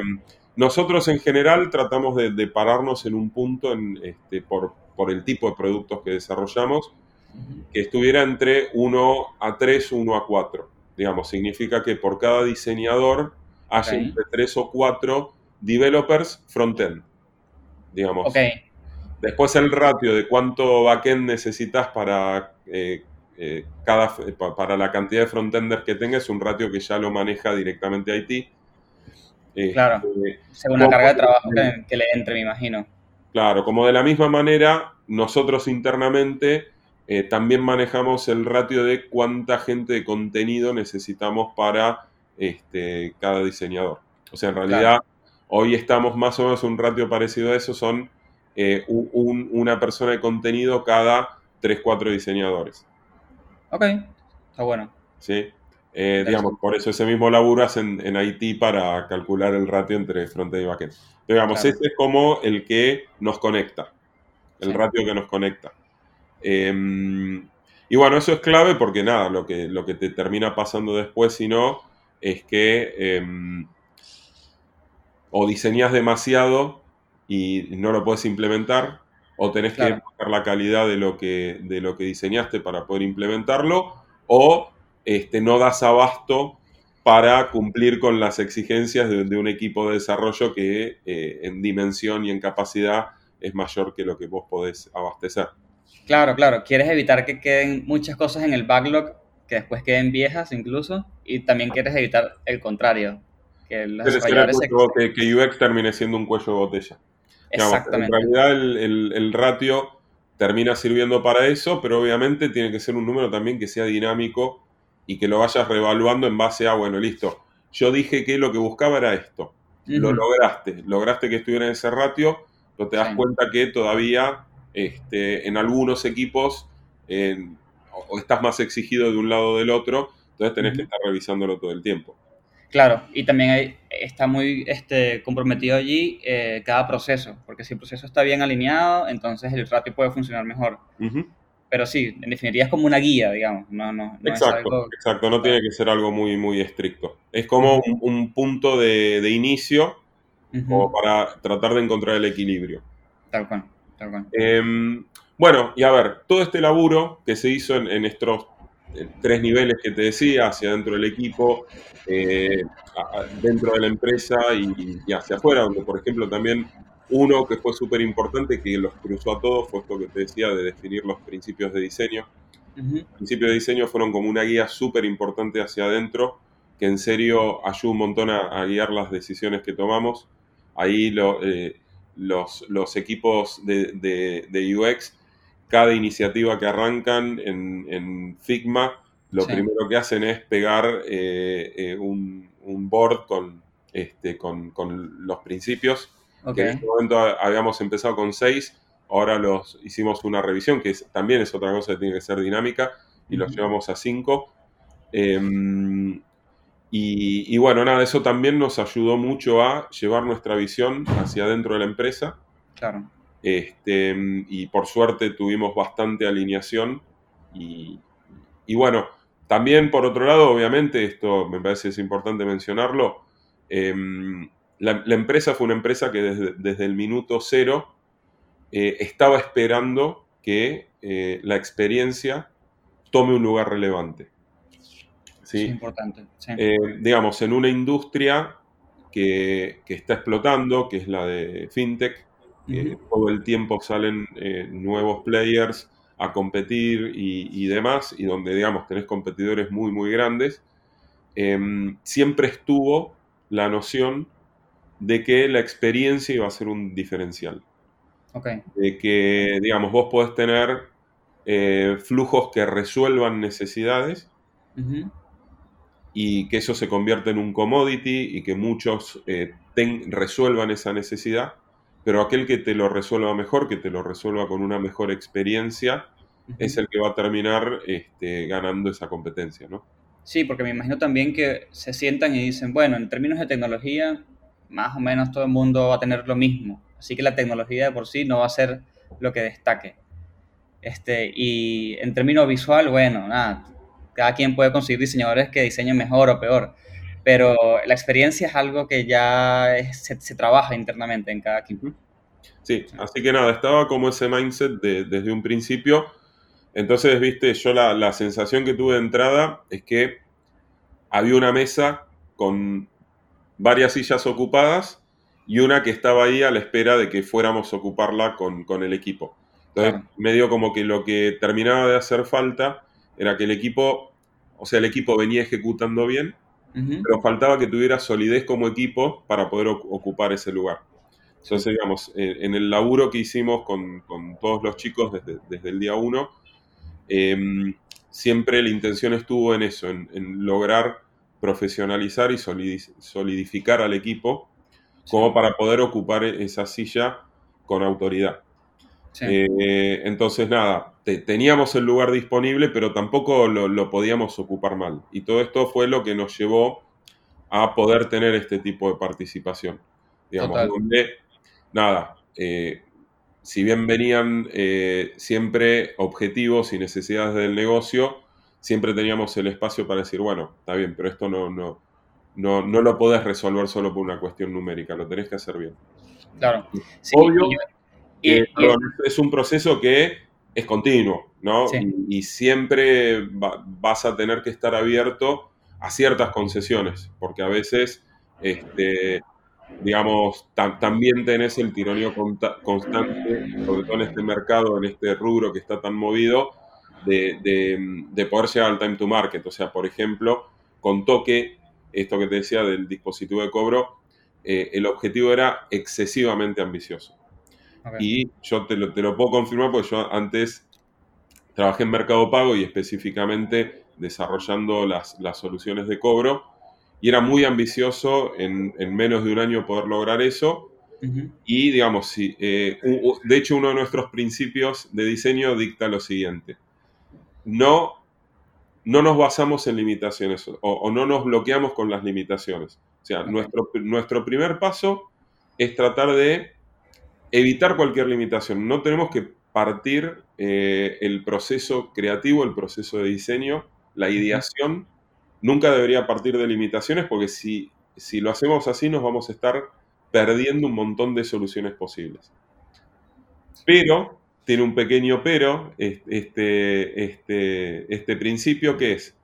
nosotros en general tratamos de, de pararnos en un punto en, este, por, por el tipo de productos que desarrollamos, que estuviera entre 1 a 3 o 1 a 4. Digamos, significa que por cada diseñador haya Ok. entre 3 o 4 developers front-end. Digamos. Ok. Después el ratio de cuánto backend necesitas para, eh, eh, cada, pa- para la cantidad de frontenders que tengas, es un ratio que ya lo maneja directamente IT. Este, Claro. Según la carga de trabajo que, que le entre, me imagino. Claro, como de la misma manera, nosotros internamente eh, también manejamos el ratio de cuánta gente de contenido necesitamos para este, cada diseñador. O sea, en realidad, hoy estamos más o menos un ratio parecido a eso, son eh, un- un- una persona de contenido cada 3-4 diseñadores. Ok. Está bueno. ¿sí? Eh, digamos, por eso ese mismo laburo hacen en IT para calcular el ratio entre frontend y backend. Pero, digamos, Claro. ese es como el que nos conecta, el Sí. ratio que nos conecta. Eh, y bueno, eso es clave porque nada, lo que, lo que te termina pasando después, si no, es que eh, o diseñas demasiado y no lo puedes implementar, o tenés Claro. que bajar la calidad de lo que, de lo que diseñaste para poder implementarlo, o este, no das abasto para cumplir con las exigencias de, de un equipo de desarrollo que eh, en dimensión y en capacidad es mayor que lo que vos podés abastecer. Claro, claro. Quieres evitar que queden muchas cosas en el backlog que después queden viejas incluso. Y también quieres evitar el contrario. Que se... cuello- que, que UX termine siendo un cuello de botella. Digamos, Exactamente. En realidad el, el- el ratio termina sirviendo para eso, pero obviamente tiene que ser un número también que sea dinámico y que lo vayas reevaluando en base a, bueno, listo, yo dije que lo que buscaba era esto, lo lograste, lograste que estuviera en ese ratio, pero te das Sí. cuenta que todavía este, en algunos equipos en- o- o estás más exigido de un lado o del otro, entonces tenés que estar revisándolo todo el tiempo. Claro, y también hay- está muy este, comprometido allí eh, cada proceso, porque si el proceso está bien alineado, entonces el ratio puede funcionar mejor. Pero sí, en definitiva es como una guía, digamos, no, no, no es Exacto, algo... exacto, no tiene que ser algo muy, muy estricto. Es como un, un punto de, de inicio como para tratar de encontrar el equilibrio. Tal cual. Eh, bueno, y a ver, todo este laburo que se hizo en, en estos eh, tres niveles que te decía, hacia dentro del equipo, eh, dentro de la empresa y, y hacia afuera, donde por ejemplo también uno que fue súper importante, que los cruzó a todos, fue esto que te decía de definir los principios de diseño. Los principios de diseño fueron como una guía súper importante hacia adentro, que en serio ayuda un montón a, a guiar las decisiones que tomamos. Ahí lo- eh, los, los equipos de, de- de UX, cada iniciativa que arrancan en, en Figma, lo Sí. primero que hacen es pegar eh, eh, un, un board con, este, con, con los principios, que en este momento ha- habíamos empezado con seis, ahora los hicimos una revisión, que es- también es otra cosa que tiene que ser dinámica, y los llevamos a cinco. Em, y, y bueno, nada, eso también nos ayudó mucho a llevar nuestra visión hacia adentro de la empresa. Claro. Este, y por suerte tuvimos bastante alineación. Y, y bueno, también por otro lado, obviamente, esto me parece es importante mencionarlo, em, la, la empresa fue una empresa que desde, desde el minuto cero eh, estaba esperando que eh, la experiencia tome un lugar relevante. Sí, ¿sí? importante. Sí. Eh, digamos, en una industria que, que está explotando, que es la de fintech, eh, Ujú. todo el tiempo salen eh, nuevos players a competir y, y demás, y donde, digamos, tenés competidores muy, muy grandes, em, siempre estuvo la noción de que la experiencia iba a ser un diferencial. De que, digamos, vos podés tener eh, flujos que resuelvan necesidades. Y que eso se convierta en un commodity y que muchos eh, ten- resuelvan esa necesidad, pero aquel que te lo resuelva mejor, que te lo resuelva con una mejor experiencia, es el que va a terminar este, ganando esa competencia, ¿no? Sí, porque me imagino también que se sientan y dicen, bueno, en términos de tecnología, más o menos todo el mundo va a tener lo mismo. Así que la tecnología de por sí no va a ser lo que destaque. Este, y en términos visual, bueno, nada, cada quien puede conseguir diseñadores que diseñen mejor o peor, pero la experiencia es algo que ya es- se, se trabaja internamente en cada equipo. Sí, así que nada, estaba como ese mindset de- desde un principio. Entonces, viste, yo la, la sensación que tuve de entrada es que había una mesa con varias sillas ocupadas y una que estaba ahí a la espera de que fuéramos a ocuparla con, con el equipo. Entonces, Claro. medio como que lo que terminaba de hacer falta era que el equipo, o sea, el equipo venía ejecutando bien, pero faltaba que tuviera solidez como equipo para poder oc- ocupar ese lugar. Entonces, digamos, en, en el laburo que hicimos con, con todos los chicos desde, desde el día uno, em, siempre la intención estuvo en eso, en, en lograr profesionalizar y solidi- solidificar al equipo como para poder ocupar e- esa silla con autoridad. Sí. Eh, entonces, nada, te- teníamos el lugar disponible, pero tampoco lo, lo podíamos ocupar mal. Y todo esto fue lo que nos llevó a poder tener este tipo de participación. Digamos, Total. donde, nada, eh, si bien venían eh, siempre objetivos y necesidades del negocio, siempre teníamos el espacio para decir, bueno, está bien, pero esto no, no, no, no lo podés resolver solo por una cuestión numérica, lo tenés que hacer bien. Claro. Sí, Obvio y yo- que, y- perdón, es un proceso que es continuo, ¿no? Sí. Y, y siempre va- vas a tener que estar abierto a ciertas concesiones, porque a veces, este, digamos, tam- también tenés el tironeo conta- constante, sobre todo en este mercado, en este rubro que está tan movido, de, de- de poder llegar al time to market. O sea, por ejemplo, con toque, esto que te decía del dispositivo de cobro, eh, el objetivo era excesivamente ambicioso. Ok. Y yo te lo, te lo puedo confirmar porque yo antes trabajé en Mercado Pago y específicamente desarrollando las, las soluciones de cobro. Y era muy ambicioso en, en menos de un año poder lograr eso. Ujú. Y digamos, sí, eh, de hecho uno de nuestros principios de diseño dicta lo siguiente. No, no nos basamos en limitaciones o, o no nos bloqueamos con las limitaciones. O sea, nuestro, nuestro primer paso es tratar de evitar cualquier limitación. No tenemos que partir eh, el proceso creativo, el proceso de diseño, la ideación, nunca debería partir de limitaciones porque si, si lo hacemos así nos vamos a estar perdiendo un montón de soluciones posibles. Pero, tiene un pequeño pero, es- este, este, este principio que es,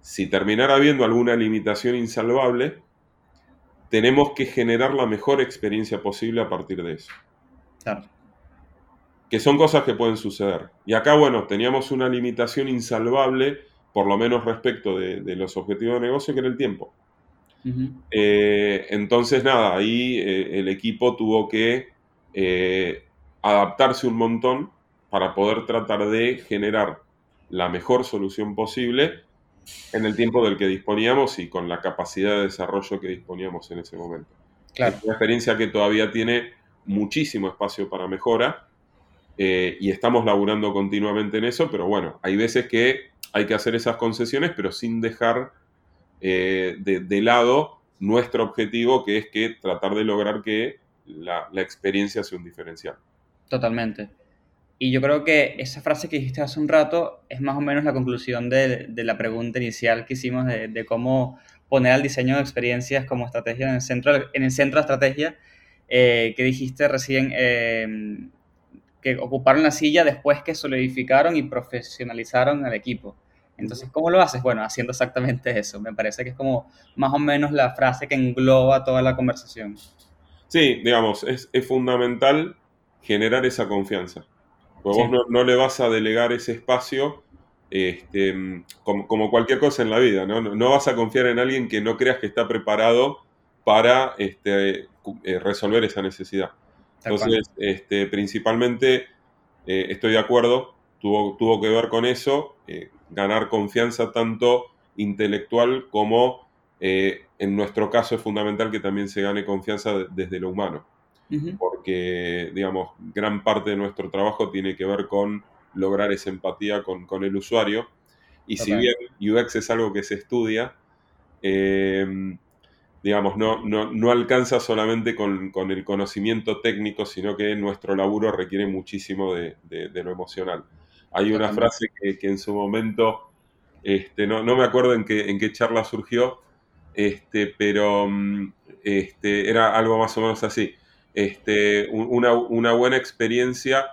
si terminara habiendo alguna limitación insalvable, tenemos que generar la mejor experiencia posible a partir de eso Claro. que son cosas que pueden suceder. Y acá, bueno, teníamos una limitación insalvable, por lo menos respecto de, de los objetivos de negocio, que era el tiempo. Eh, entonces, nada, ahí eh, el equipo tuvo que eh, adaptarse un montón para poder tratar de generar la mejor solución posible en el tiempo del que disponíamos y con la capacidad de desarrollo que disponíamos en ese momento. Claro. Es una experiencia que todavía tiene muchísimo espacio para mejora eh, y estamos laburando continuamente en eso, pero bueno, hay veces que hay que hacer esas concesiones, pero sin dejar eh, de, de lado nuestro objetivo, que es que tratar de lograr que la, la experiencia sea un diferencial. Totalmente. Y yo creo que esa frase que dijiste hace un rato es más o menos la conclusión de, de la pregunta inicial que hicimos de, de, cómo poner al diseño de experiencias como estrategia en el centro, en el centro de estrategia, eh, que dijiste recién, eh, que ocuparon la silla después que solidificaron y profesionalizaron al equipo. Entonces, ¿cómo lo haces? Bueno, haciendo exactamente eso. Me parece que es como más o menos la frase que engloba toda la conversación. Sí, digamos, es, es fundamental generar esa confianza. Sí. vos no, no le vas a delegar ese espacio este, como, como cualquier cosa en la vida, ¿no? No, vas a confiar en alguien que no creas que está preparado para este, eh, resolver esa necesidad. Entonces, este, principalmente eh, estoy de acuerdo, tuvo, tuvo que ver con eso, eh, ganar confianza tanto intelectual como eh, en nuestro caso es fundamental que también se gane confianza de- desde lo humano Porque, digamos, gran parte de nuestro trabajo tiene que ver con lograr esa empatía con, con el usuario. Y si bien UX es algo que se estudia, eh, digamos, no, no, no alcanza solamente con, con el conocimiento técnico, sino que nuestro laburo requiere muchísimo de, de- de lo emocional. Hay una frase que, que en su momento, este, no, no me acuerdo en qué, en qué charla surgió, este, pero mm, este, era algo más o menos así. Este, un- una, una buena experiencia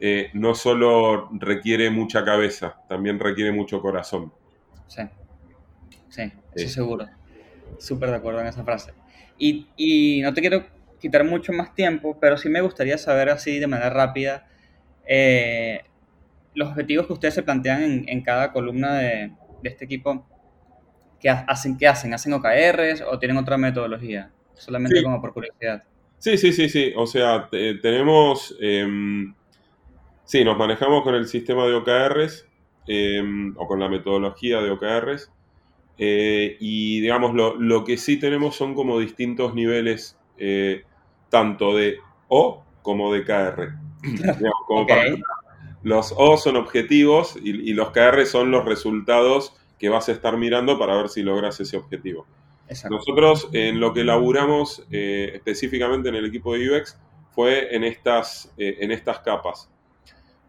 eh, no solo requiere mucha cabeza, también requiere mucho corazón. Sí, sí, eso Sí. seguro. Súper de acuerdo en esa frase. Y, y no te quiero quitar mucho más tiempo, pero sí me gustaría saber así de manera rápida eh, los objetivos que ustedes se plantean en, en cada columna de, de este equipo. ¿Qué ha- hacen? ¿Qué hacen? ¿Hacen OKRs o tienen otra metodología? Solamente Sí. como por curiosidad. Sí, sí, sí, sí. O sea, te- tenemos. em, sí, nos manejamos con el sistema de OKRs em, o con la metodología de OKRs. eh, y digamos, lo, lo que sí tenemos son como distintos niveles, eh, tanto de O como de KR. Digamos, como para- los O son objetivos y, y los KR son los resultados que vas a estar mirando para ver si logras ese objetivo. Exacto. Nosotros en lo que laburamos eh, específicamente en el equipo de UX fue en estas, eh, en estas capas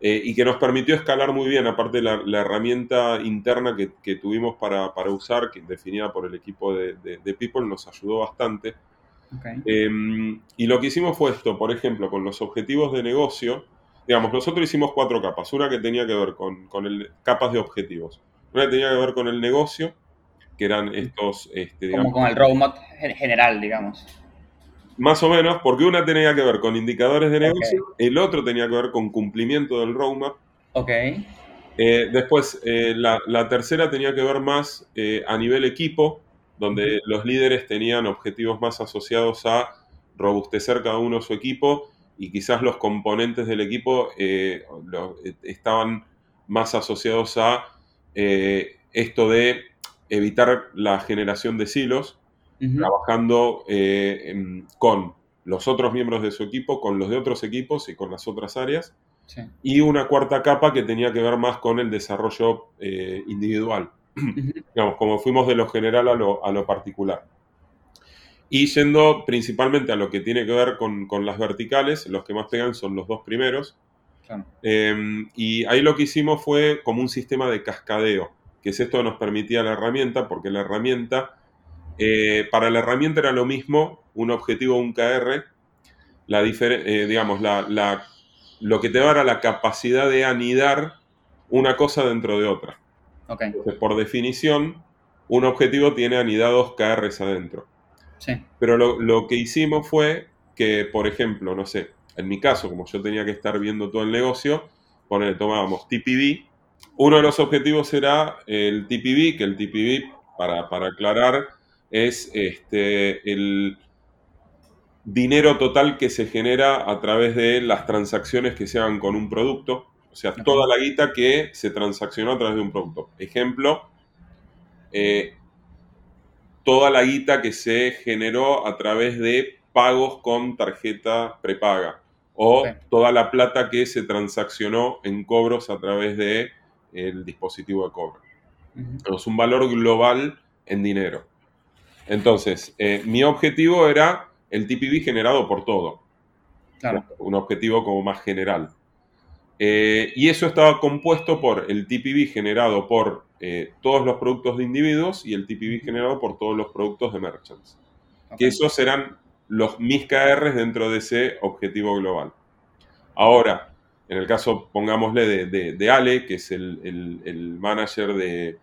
Eh, y que nos permitió escalar muy bien, aparte la, la herramienta interna que, que tuvimos para, para usar, que definida por el equipo de, de- de People, nos ayudó bastante. Eh, y lo que hicimos fue esto, por ejemplo, con los objetivos de negocio, digamos, nosotros hicimos cuatro capas, una que tenía que ver con, con el, capas de objetivos, una que tenía que ver con el negocio, que eran estos, este, digamos, Como con el roadmap gen- general, digamos. Más o menos, porque una tenía que ver con indicadores de negocio, el otro tenía que ver con cumplimiento del roadmap. Ok. Eh, después, eh, la, la tercera tenía que ver más eh, a nivel equipo, donde los líderes tenían objetivos más asociados a robustecer cada uno su equipo y quizás los componentes del equipo lo- estaban más asociados a esto de evitar la generación de silos trabajando eh, en- con los otros miembros de su equipo, con los de otros equipos y con las otras áreas. Sí. Y una cuarta capa que tenía que ver más con el desarrollo eh, individual. Digamos, como fuimos de lo general a lo, a lo particular. Y yendo principalmente a lo que tiene que ver con, con las verticales, los que más pegan son los dos primeros. Claro. Eh, y ahí lo que hicimos fue como un sistema de cascadeo, que es esto que nos permitía la herramienta, porque la herramienta, eh, para la herramienta era lo mismo, un objetivo, un KR, la eh, digamos, la, la- lo que te daba era la capacidad de anidar una cosa dentro de otra. Entonces, por definición, un objetivo tiene anidados KRs adentro. Sí. Pero lo, lo que hicimos fue que, por ejemplo, no sé, en mi caso, como yo tenía que estar viendo todo el negocio, poner, tomábamos TPV. Uno de los objetivos era el TPV, que el TPV, para, para aclarar, es este, el dinero total que se genera a través de las transacciones que se hagan con un producto. O sea, toda la guita que se transaccionó a través de un producto. Ejemplo, eh, toda la guita que se generó a través de pagos con tarjeta prepaga. O toda la plata que se transaccionó en cobros a través de el dispositivo de cobro. Ujú. Es un valor global en dinero. Entonces, eh, mi objetivo era el TPV generado por todo. Claro. Un objetivo como más general. Eh, y eso estaba compuesto por el TPV generado por eh, todos los productos de individuos y el TPV generado por todos los productos de merchants. Que esos eran los mis KRs dentro de ese objetivo global. Ahora, en el caso, pongámosle, de, de- de Ale, que es el, el- el manager de-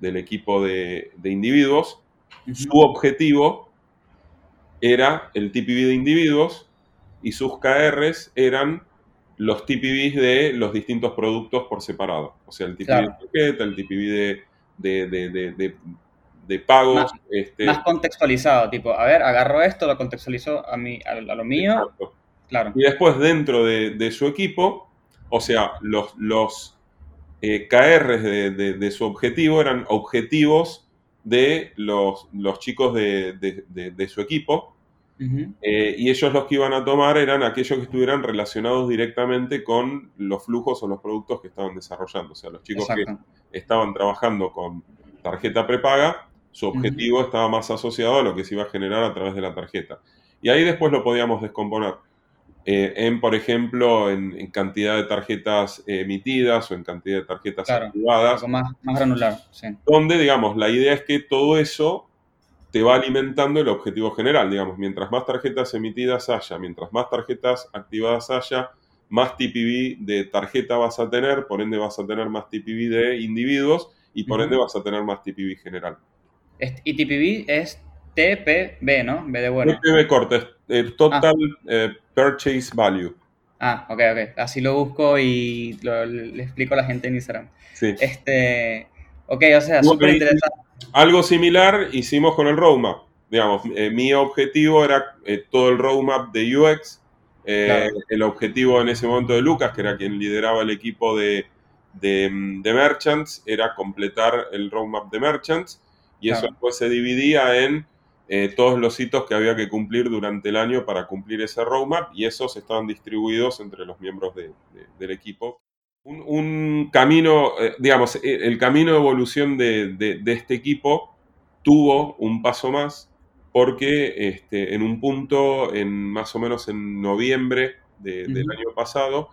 del equipo de, individuos, su objetivo era el TPV de individuos y sus KRs eran los TPVs de los distintos productos por separado. O sea, el TPV Claro. de tarjeta, el TPV de, pagos. Más- este, Más contextualizado, tipo, a ver, agarro esto, lo contextualizo a, mi, a, a lo mío. exacto. Claro. Y después dentro de, de su equipo, o sea, los, los eh, KRs de, de- de su objetivo eran objetivos de los, los chicos de, su equipo. Eh, y ellos los que iban a tomar eran aquellos que estuvieran relacionados directamente con los flujos o los productos que estaban desarrollando. O sea, los chicos Exacto. que estaban trabajando con tarjeta prepaga, su objetivo estaba más asociado a lo que se iba a generar a través de la tarjeta. Y ahí después lo podíamos descomponer. Eh, en, por ejemplo, en, en cantidad de tarjetas eh, emitidas o en cantidad de tarjetas Claro. activadas, Algo más, más granular, sí. donde, digamos, la idea es que todo eso te va alimentando el objetivo general, digamos, mientras más tarjetas emitidas haya, mientras más tarjetas activadas haya, más TPV de tarjeta vas a tener, por ende vas a tener más TPV de individuos y por ende vas a tener más TPV general. Y TPV es TPB, ¿no? B de bueno. TPV corta es eh, Total eh, Purchase Value. Ah, ok, ok. Así lo busco y lo- le explico a la gente en Instagram. Sí. Este, ok, o sea, súper interesante. Algo similar hicimos con el roadmap. Digamos, eh, mi objetivo era eh, todo el roadmap de UX. Eh, Claro. El objetivo en ese momento de Lucas, que era quien lideraba el equipo de, de, de Merchants, era completar el roadmap de Merchants. Y eso después se dividía en eh, todos los hitos que había que cumplir durante el año para cumplir ese roadmap. Y esos estaban distribuidos entre los miembros de- de- del equipo un, un camino, eh, digamos, eh, el camino de evolución de, de- este equipo tuvo un paso más porque este, en un punto, en más o menos en noviembre de- del Ujú. año pasado,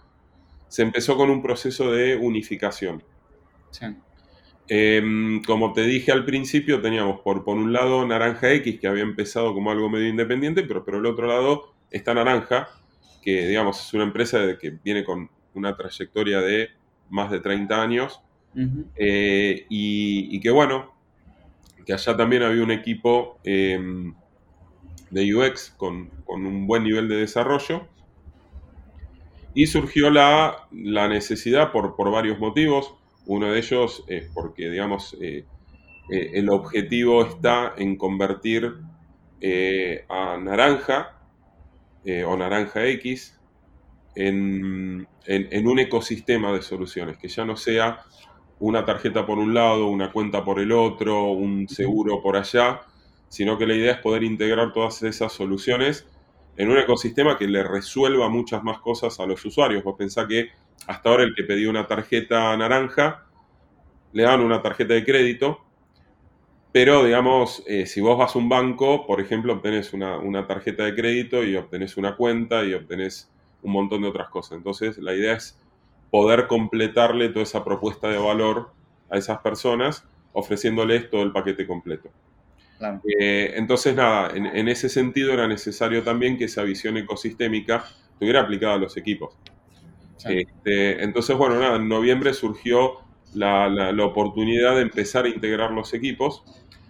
se empezó con un proceso de unificación. Sí. Em, como te dije al principio, teníamos por, por un lado Naranja X, que había empezado como algo medio independiente, pero por el otro lado está Naranja, que digamos es una empresa que viene con una trayectoria de más de 30 años, eh, y, y que bueno, que allá también había un equipo em, de UX con, con un buen nivel de desarrollo, y surgió la, la necesidad por, por varios motivos. Uno de ellos es porque, digamos, eh, eh, el objetivo está en convertir eh, a Naranja o Naranja X en, en- en un ecosistema de soluciones, que ya no sea una tarjeta por un lado, una cuenta por el otro, un seguro por allá, sino que la idea es poder integrar todas esas soluciones en un ecosistema que le resuelva muchas más cosas a los usuarios. Vos pensá que hasta ahora el que pedía una tarjeta naranja, le dan una tarjeta de crédito, pero digamos, eh, si vos vas a un banco, por ejemplo, obtenés una, una tarjeta de crédito y obtenés una cuenta y obtenés un montón de otras cosas. Entonces, la idea es poder completarle toda esa propuesta de valor a esas personas, ofreciéndoles todo el paquete completo. Claro. Eh, entonces, nada, en, en ese sentido era necesario también que esa visión ecosistémica estuviera aplicada a los equipos. Este, entonces, bueno, nada, en noviembre surgió la, la- oportunidad de empezar a integrar los equipos.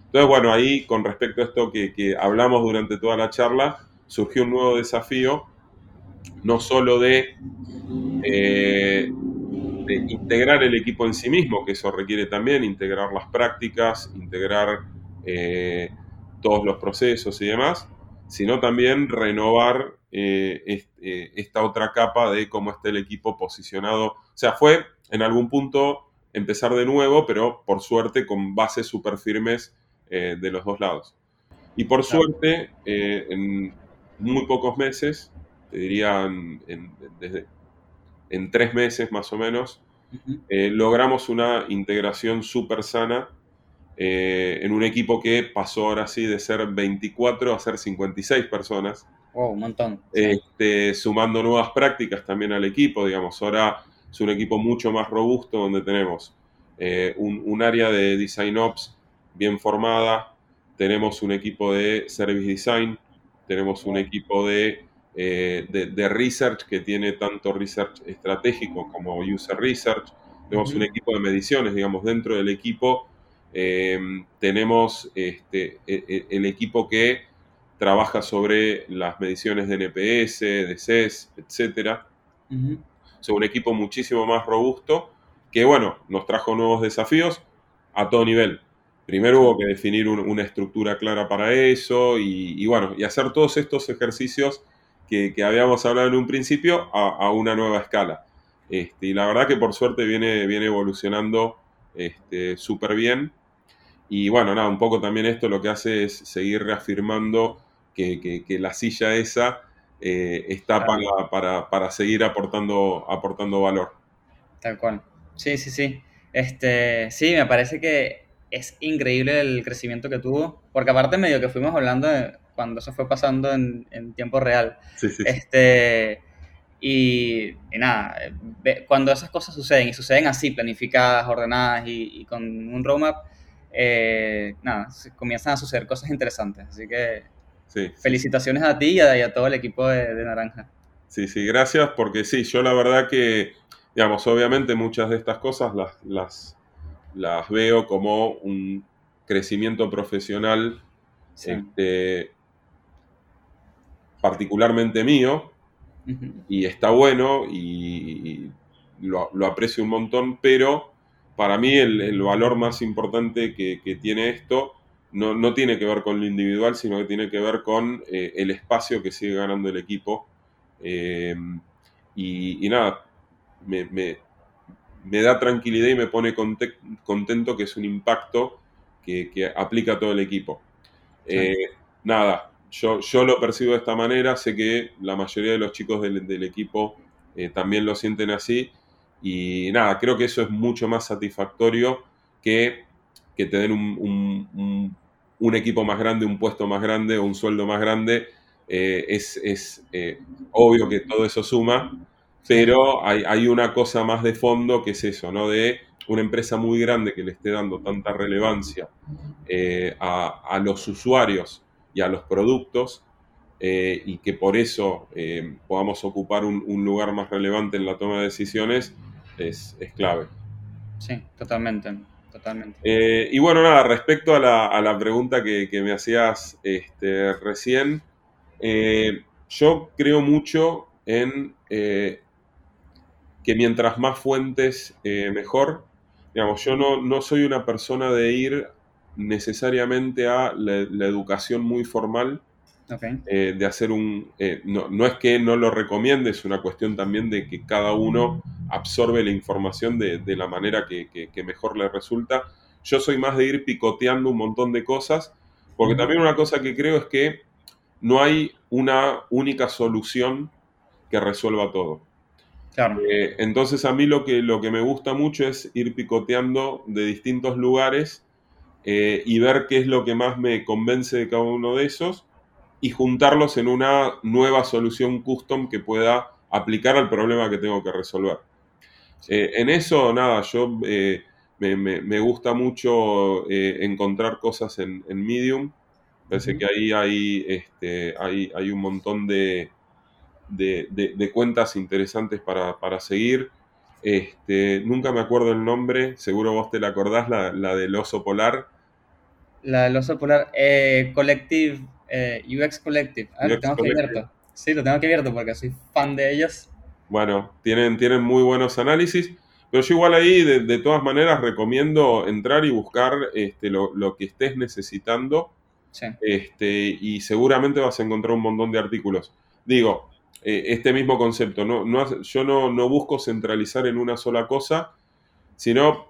Entonces, bueno, ahí con respecto a esto que, que hablamos durante toda la charla, surgió un nuevo desafío, no solo de, eh, de integrar el equipo en sí mismo, que eso requiere también integrar las prácticas, integrar eh, todos los procesos y demás, sino también renovar eh, eh, esta otra capa de cómo está el equipo posicionado. O sea, fue en algún punto empezar de nuevo, pero por suerte con bases súper firmes eh, de los dos lados. Y por Claro. suerte, eh, en muy pocos meses, te diría en, en- desde, en tres meses más o menos, logramos una integración súper sana eh, en un equipo que pasó ahora sí de ser 24 a ser 56 personas, Wow, un montón. Este, sumando nuevas prácticas también al equipo, digamos, ahora es un equipo mucho más robusto donde tenemos eh, un, un área de Design Ops bien formada, tenemos un equipo de Service Design, tenemos un equipo de, eh, de, de Research que tiene tanto Research estratégico como User Research, tenemos un equipo de mediciones, digamos, dentro del equipo eh, tenemos este, e- e- el equipo que trabaja sobre las mediciones de NPS, de CES. O sea, un equipo muchísimo más robusto que, bueno, nos trajo nuevos desafíos a todo nivel. Primero hubo que definir un- una estructura clara para eso y, y, bueno, y hacer todos estos ejercicios que, que habíamos hablado en un principio a, a una nueva escala. Este, y la verdad que por suerte viene, viene evolucionando este, súper bien. Y bueno, nada, un poco también esto lo que hace es seguir reafirmando que, que- que la silla esa eh, está Claro. para, para- para seguir aportando, aportando valor. Tal cual. Sí, sí, sí. Este, sí, me parece que es increíble el crecimiento que tuvo, porque aparte medio que fuimos hablando de cuando eso fue pasando en, en tiempo real. Sí, sí. Este, y, y nada, cuando esas cosas suceden, y suceden así, planificadas, ordenadas y, y con un roadmap, eh, nada, comienzan a suceder cosas interesantes. Así que Sí, felicitaciones a ti y a, y a todo el equipo de, de Naranja. Sí, sí, gracias, porque sí, yo la verdad que, digamos, obviamente muchas de estas cosas las, las, las veo como un crecimiento profesional Sí. este, particularmente mío, y está bueno y, y lo, lo aprecio un montón, pero para mí el, el valor más importante que, que tiene esto no, no tiene que ver con lo individual, sino que tiene que ver con eh, el espacio que sigue ganando el equipo. Eh, y, y nada, me, me- me da tranquilidad y me pone conte- contento que es un impacto que, que aplica a todo el equipo. Sí. Eh, nada, yo, yo lo percibo de esta manera, sé que la mayoría de los chicos del, del equipo también lo sienten así y nada, creo que eso es mucho más satisfactorio que, que te den un, un- un- un equipo más grande, un puesto más grande o un sueldo más grande. Eh, es es, eh, obvio que todo eso suma, pero hay, hay una cosa más de fondo que es eso, ¿no? De una empresa muy grande que le esté dando tanta relevancia eh, a, a los usuarios y a los productos y que por eso podamos ocupar un, un lugar más relevante en la toma de decisiones es, es clave. Sí, totalmente, totalmente. Eh, y bueno, nada, respecto a la, a la pregunta que, que me hacías este, recién, eh, yo creo mucho en eh, que mientras más fuentes, eh, mejor. Digamos, yo no, no soy una persona de ir necesariamente a la, la educación muy formal, Eh, de hacer un... eh, no, no es que no lo recomiende, es una cuestión también de que cada uno absorbe la información de, de la manera que, que- que mejor le resulta. Yo soy más de ir picoteando un montón de cosas, porque también una cosa que creo es que no hay una única solución que resuelva todo. claro. Eh, entonces a mí lo que, lo que me gusta mucho es ir picoteando de distintos lugares y ver qué es lo que más me convence de cada uno de esos y juntarlos en una nueva solución custom que pueda aplicar al problema que tengo que resolver. Eh, en eso, nada, yo eh, me, me- me gusta mucho eh, encontrar cosas en, en Medium. Parece que ahí hay, este, hay, hay un montón de, de- de- de cuentas interesantes para, para seguir. Este, nunca me acuerdo el nombre, seguro vos te la acordás, la, la del oso polar. La del oso polar, eh, Collective, eh, UX Collective. Ah, lo UX tengo que Collective. abierto. Sí, lo tengo que abierto porque soy fan de ellos. Bueno, tienen, tienen muy buenos análisis, pero yo igual ahí de, de todas maneras recomiendo entrar y buscar este, lo, lo que estés necesitando Sí, este, y seguramente vas a encontrar un montón de artículos. Digo, eh, este mismo concepto, no, no yo no, no busco centralizar en una sola cosa, sino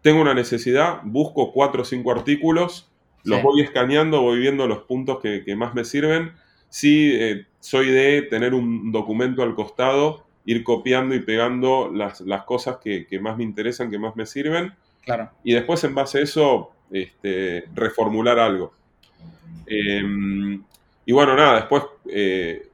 tengo una necesidad, busco cuatro o cinco artículos, los Sí. voy escaneando, voy viendo los puntos que, que más me sirven. Sí, eh, soy de tener un documento al costado, ir copiando y pegando las, las cosas que, que más me interesan, que más me sirven, claro. y después en base a eso este, reformular algo. Eh, y bueno, nada, después, eh,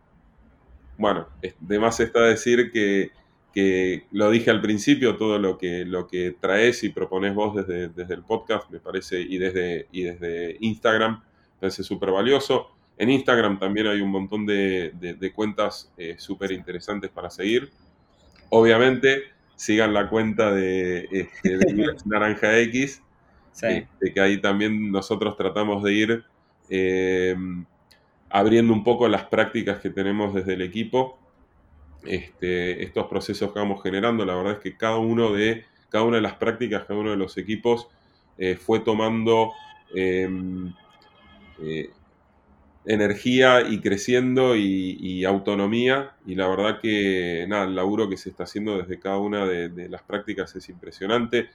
bueno, es- de más está decir que, que lo dije al principio, todo lo que, lo que traes y propones vos desde, desde el podcast, me parece, y desde, y desde Instagram, me parece súper valioso. En Instagram también hay un montón de, de- de cuentas súper interesantes para seguir. Obviamente, sigan la cuenta de, este, de Naranja X, Sí, este, que ahí también nosotros tratamos de ir eh, abriendo un poco las prácticas que tenemos desde el equipo, este, estos procesos que vamos generando. La verdad es que cada uno de, cada una de las prácticas, cada uno de los equipos eh, fue tomando eh, eh, energía y creciendo y, autonomía. Y la verdad que nada, el laburo que se está haciendo desde cada una de, de las prácticas es impresionante.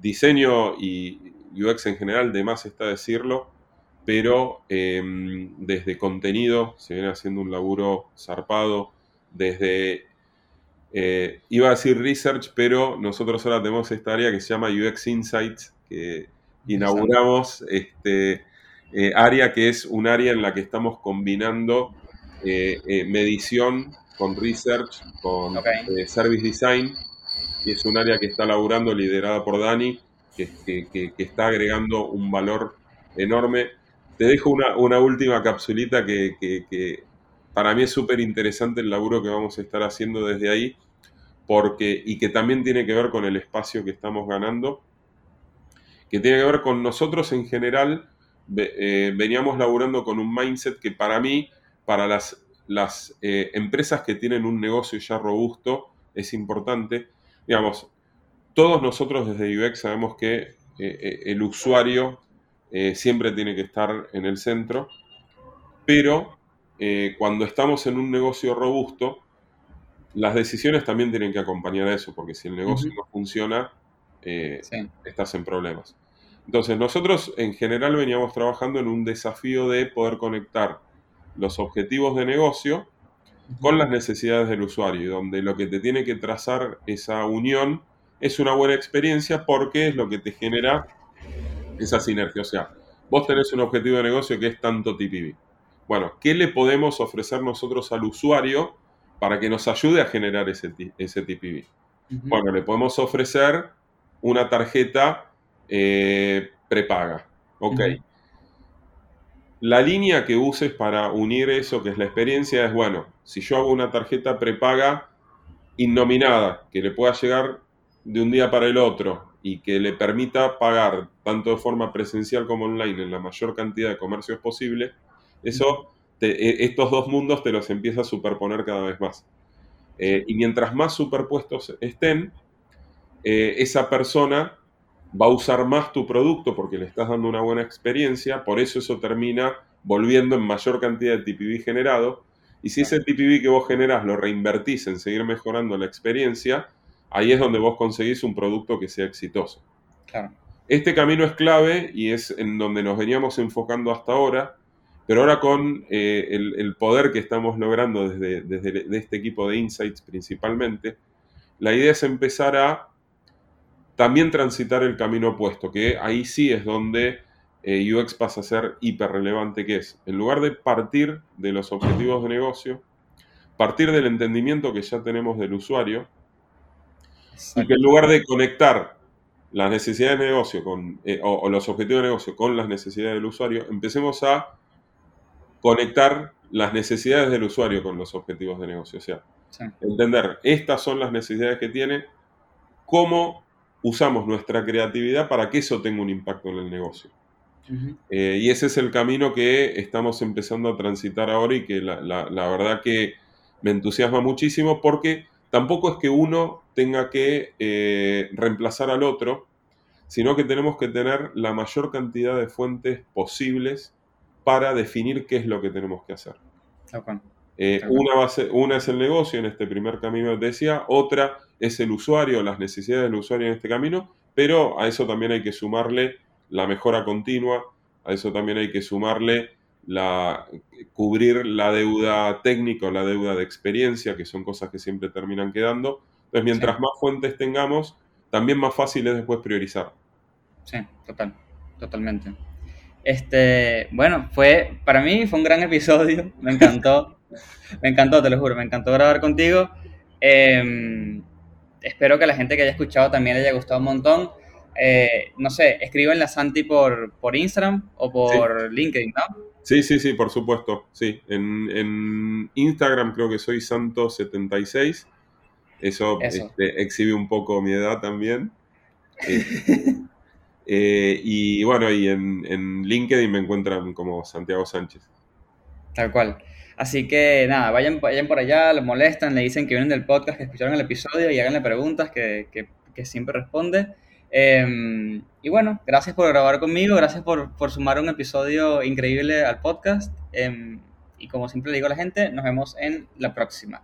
Diseño y UX en general, de más está decirlo, pero eh, desde contenido se viene haciendo un laburo zarpado, desde, eh, iba a decir research, pero nosotros ahora tenemos esta área que se llama UX Insights, que inauguramos este eh, área que es un área en la que estamos combinando eh, medición con research, con service design, y es un área que está laburando liderada por Dani, que, que- que- que está agregando un valor enorme. Te dejo una, una última capsulita que, que- que para mí es súper interesante el laburo que vamos a estar haciendo desde ahí, porque, y que también tiene que ver con el espacio que estamos ganando, que tiene que ver con nosotros en general, eh, veníamos laburando con un mindset que para mí, para las, las eh, empresas que tienen un negocio ya robusto, es importante. Digamos, todos nosotros desde UX sabemos que eh, el usuario siempre tiene que estar en el centro, pero eh, cuando estamos en un negocio robusto, las decisiones también tienen que acompañar a eso, porque si el negocio no funciona, eh, sí, estás en problemas. Entonces, nosotros en general veníamos trabajando en un desafío de poder conectar los objetivos de negocio con las necesidades del usuario, y donde lo que te tiene que trazar esa unión es una buena experiencia porque es lo que te genera esa sinergia. O sea, vos tenés un objetivo de negocio que es tanto TPV. Bueno, ¿qué le podemos ofrecer nosotros al usuario para que nos ayude a generar ese, ese TPV? Bueno, le podemos ofrecer una tarjeta eh, prepaga. Ok. La línea que uses para unir eso, que es la experiencia, es, bueno, si yo hago una tarjeta prepaga innominada, que le pueda llegar de un día para el otro y que le permita pagar tanto de forma presencial como online en la mayor cantidad de comercios posible, eso, te- e- estos dos mundos te los empieza a superponer cada vez más. Eh, y mientras más superpuestos estén, eh, esa persona va a usar más tu producto porque le estás dando una buena experiencia, por eso eso termina volviendo en mayor cantidad de TPV generado. Y si ese TPV que vos generás lo reinvertís en seguir mejorando la experiencia, ahí es donde vos conseguís un producto que sea exitoso. Claro. Este camino es clave y es en donde nos veníamos enfocando hasta ahora, pero ahora con eh, el, el poder que estamos logrando desde, desde de este equipo de Insights principalmente, la idea es empezar a también transitar el camino opuesto, que ahí sí es donde eh, UX pasa a ser hiper relevante, que es, en lugar de partir de los objetivos de negocio, partir del entendimiento que ya tenemos del usuario, y que en lugar de conectar las necesidades de negocio con, eh, o, o los objetivos de negocio con las necesidades del usuario, empecemos a conectar las necesidades del usuario con los objetivos de negocio. O sea, Sí. entender, estas son las necesidades que tiene, cómo usamos nuestra creatividad para que eso tenga un impacto en el negocio. Eh, y ese es el camino que estamos empezando a transitar ahora y que la, la- la verdad que me entusiasma muchísimo porque tampoco es que uno tenga que eh, reemplazar al otro, sino que tenemos que tener la mayor cantidad de fuentes posibles para definir qué es lo que tenemos que hacer. Eh, una, base- una es el negocio en este primer camino que decía, otra es el usuario, las necesidades del usuario en este camino, pero a eso también hay que sumarle la mejora continua, a eso también hay que sumarle la, cubrir la deuda técnica o la deuda de experiencia, que son cosas que siempre terminan quedando. Entonces, mientras Sí. más fuentes tengamos, también más fácil es después priorizar. Sí, total, totalmente. Este, bueno, fue, para mí fue un gran episodio, me encantó, me encantó, te lo juro, me encantó grabar contigo. Eh, espero que a la gente que haya escuchado también le haya gustado un montón. Eh, no sé, escríbenle a Santi por, por Instagram o por LinkedIn, ¿no? Sí, sí, sí, por supuesto. Sí, en, en Instagram creo que soy Santo76. Eso, Eso. este, exhibe un poco mi edad también. Eh, eh, y bueno, y en, en LinkedIn me encuentran como Santiago Sánchez. Tal cual. Así que nada, vayan, vayan por allá, lo molestan, le dicen que vienen del podcast, que escucharon el episodio y háganle preguntas que, que- que siempre responde. Eh, y bueno, gracias por grabar conmigo, gracias por, por sumar un episodio increíble al podcast. Eh, y como siempre le digo a la gente, nos vemos en la próxima.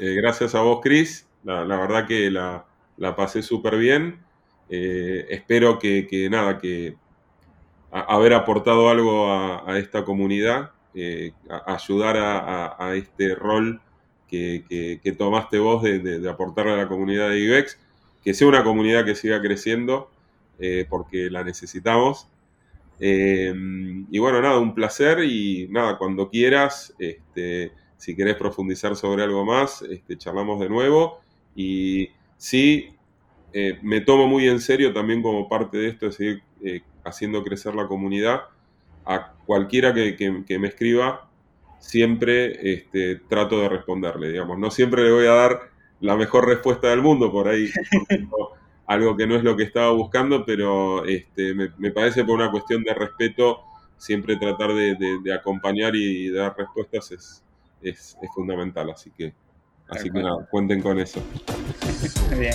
Eh, gracias a vos, Cris. La, la verdad que la, la pasé súper bien. Eh, espero que, nada, que haber aportado algo a, esta comunidad, eh, ayudar a, este rol que, que- que tomaste vos de, aportarle a la comunidad de IBEX, que sea una comunidad que siga creciendo, eh, porque la necesitamos. Eh, y bueno, nada, un placer y nada, cuando quieras, este, si querés profundizar sobre algo más, este, charlamos de nuevo. Y sí, eh, me tomo muy en serio también como parte de esto, de seguir eh, haciendo crecer la comunidad. A cualquiera que, que- que me escriba, siempre este, trato de responderle, digamos. No siempre le voy a dar la mejor respuesta del mundo, por ahí algo que no es lo que estaba buscando, pero este, me, me parece por una cuestión de respeto, siempre tratar de, de- de acompañar y dar respuestas es, es, es fundamental. Así que, así que nada, cuenten con eso. Bien.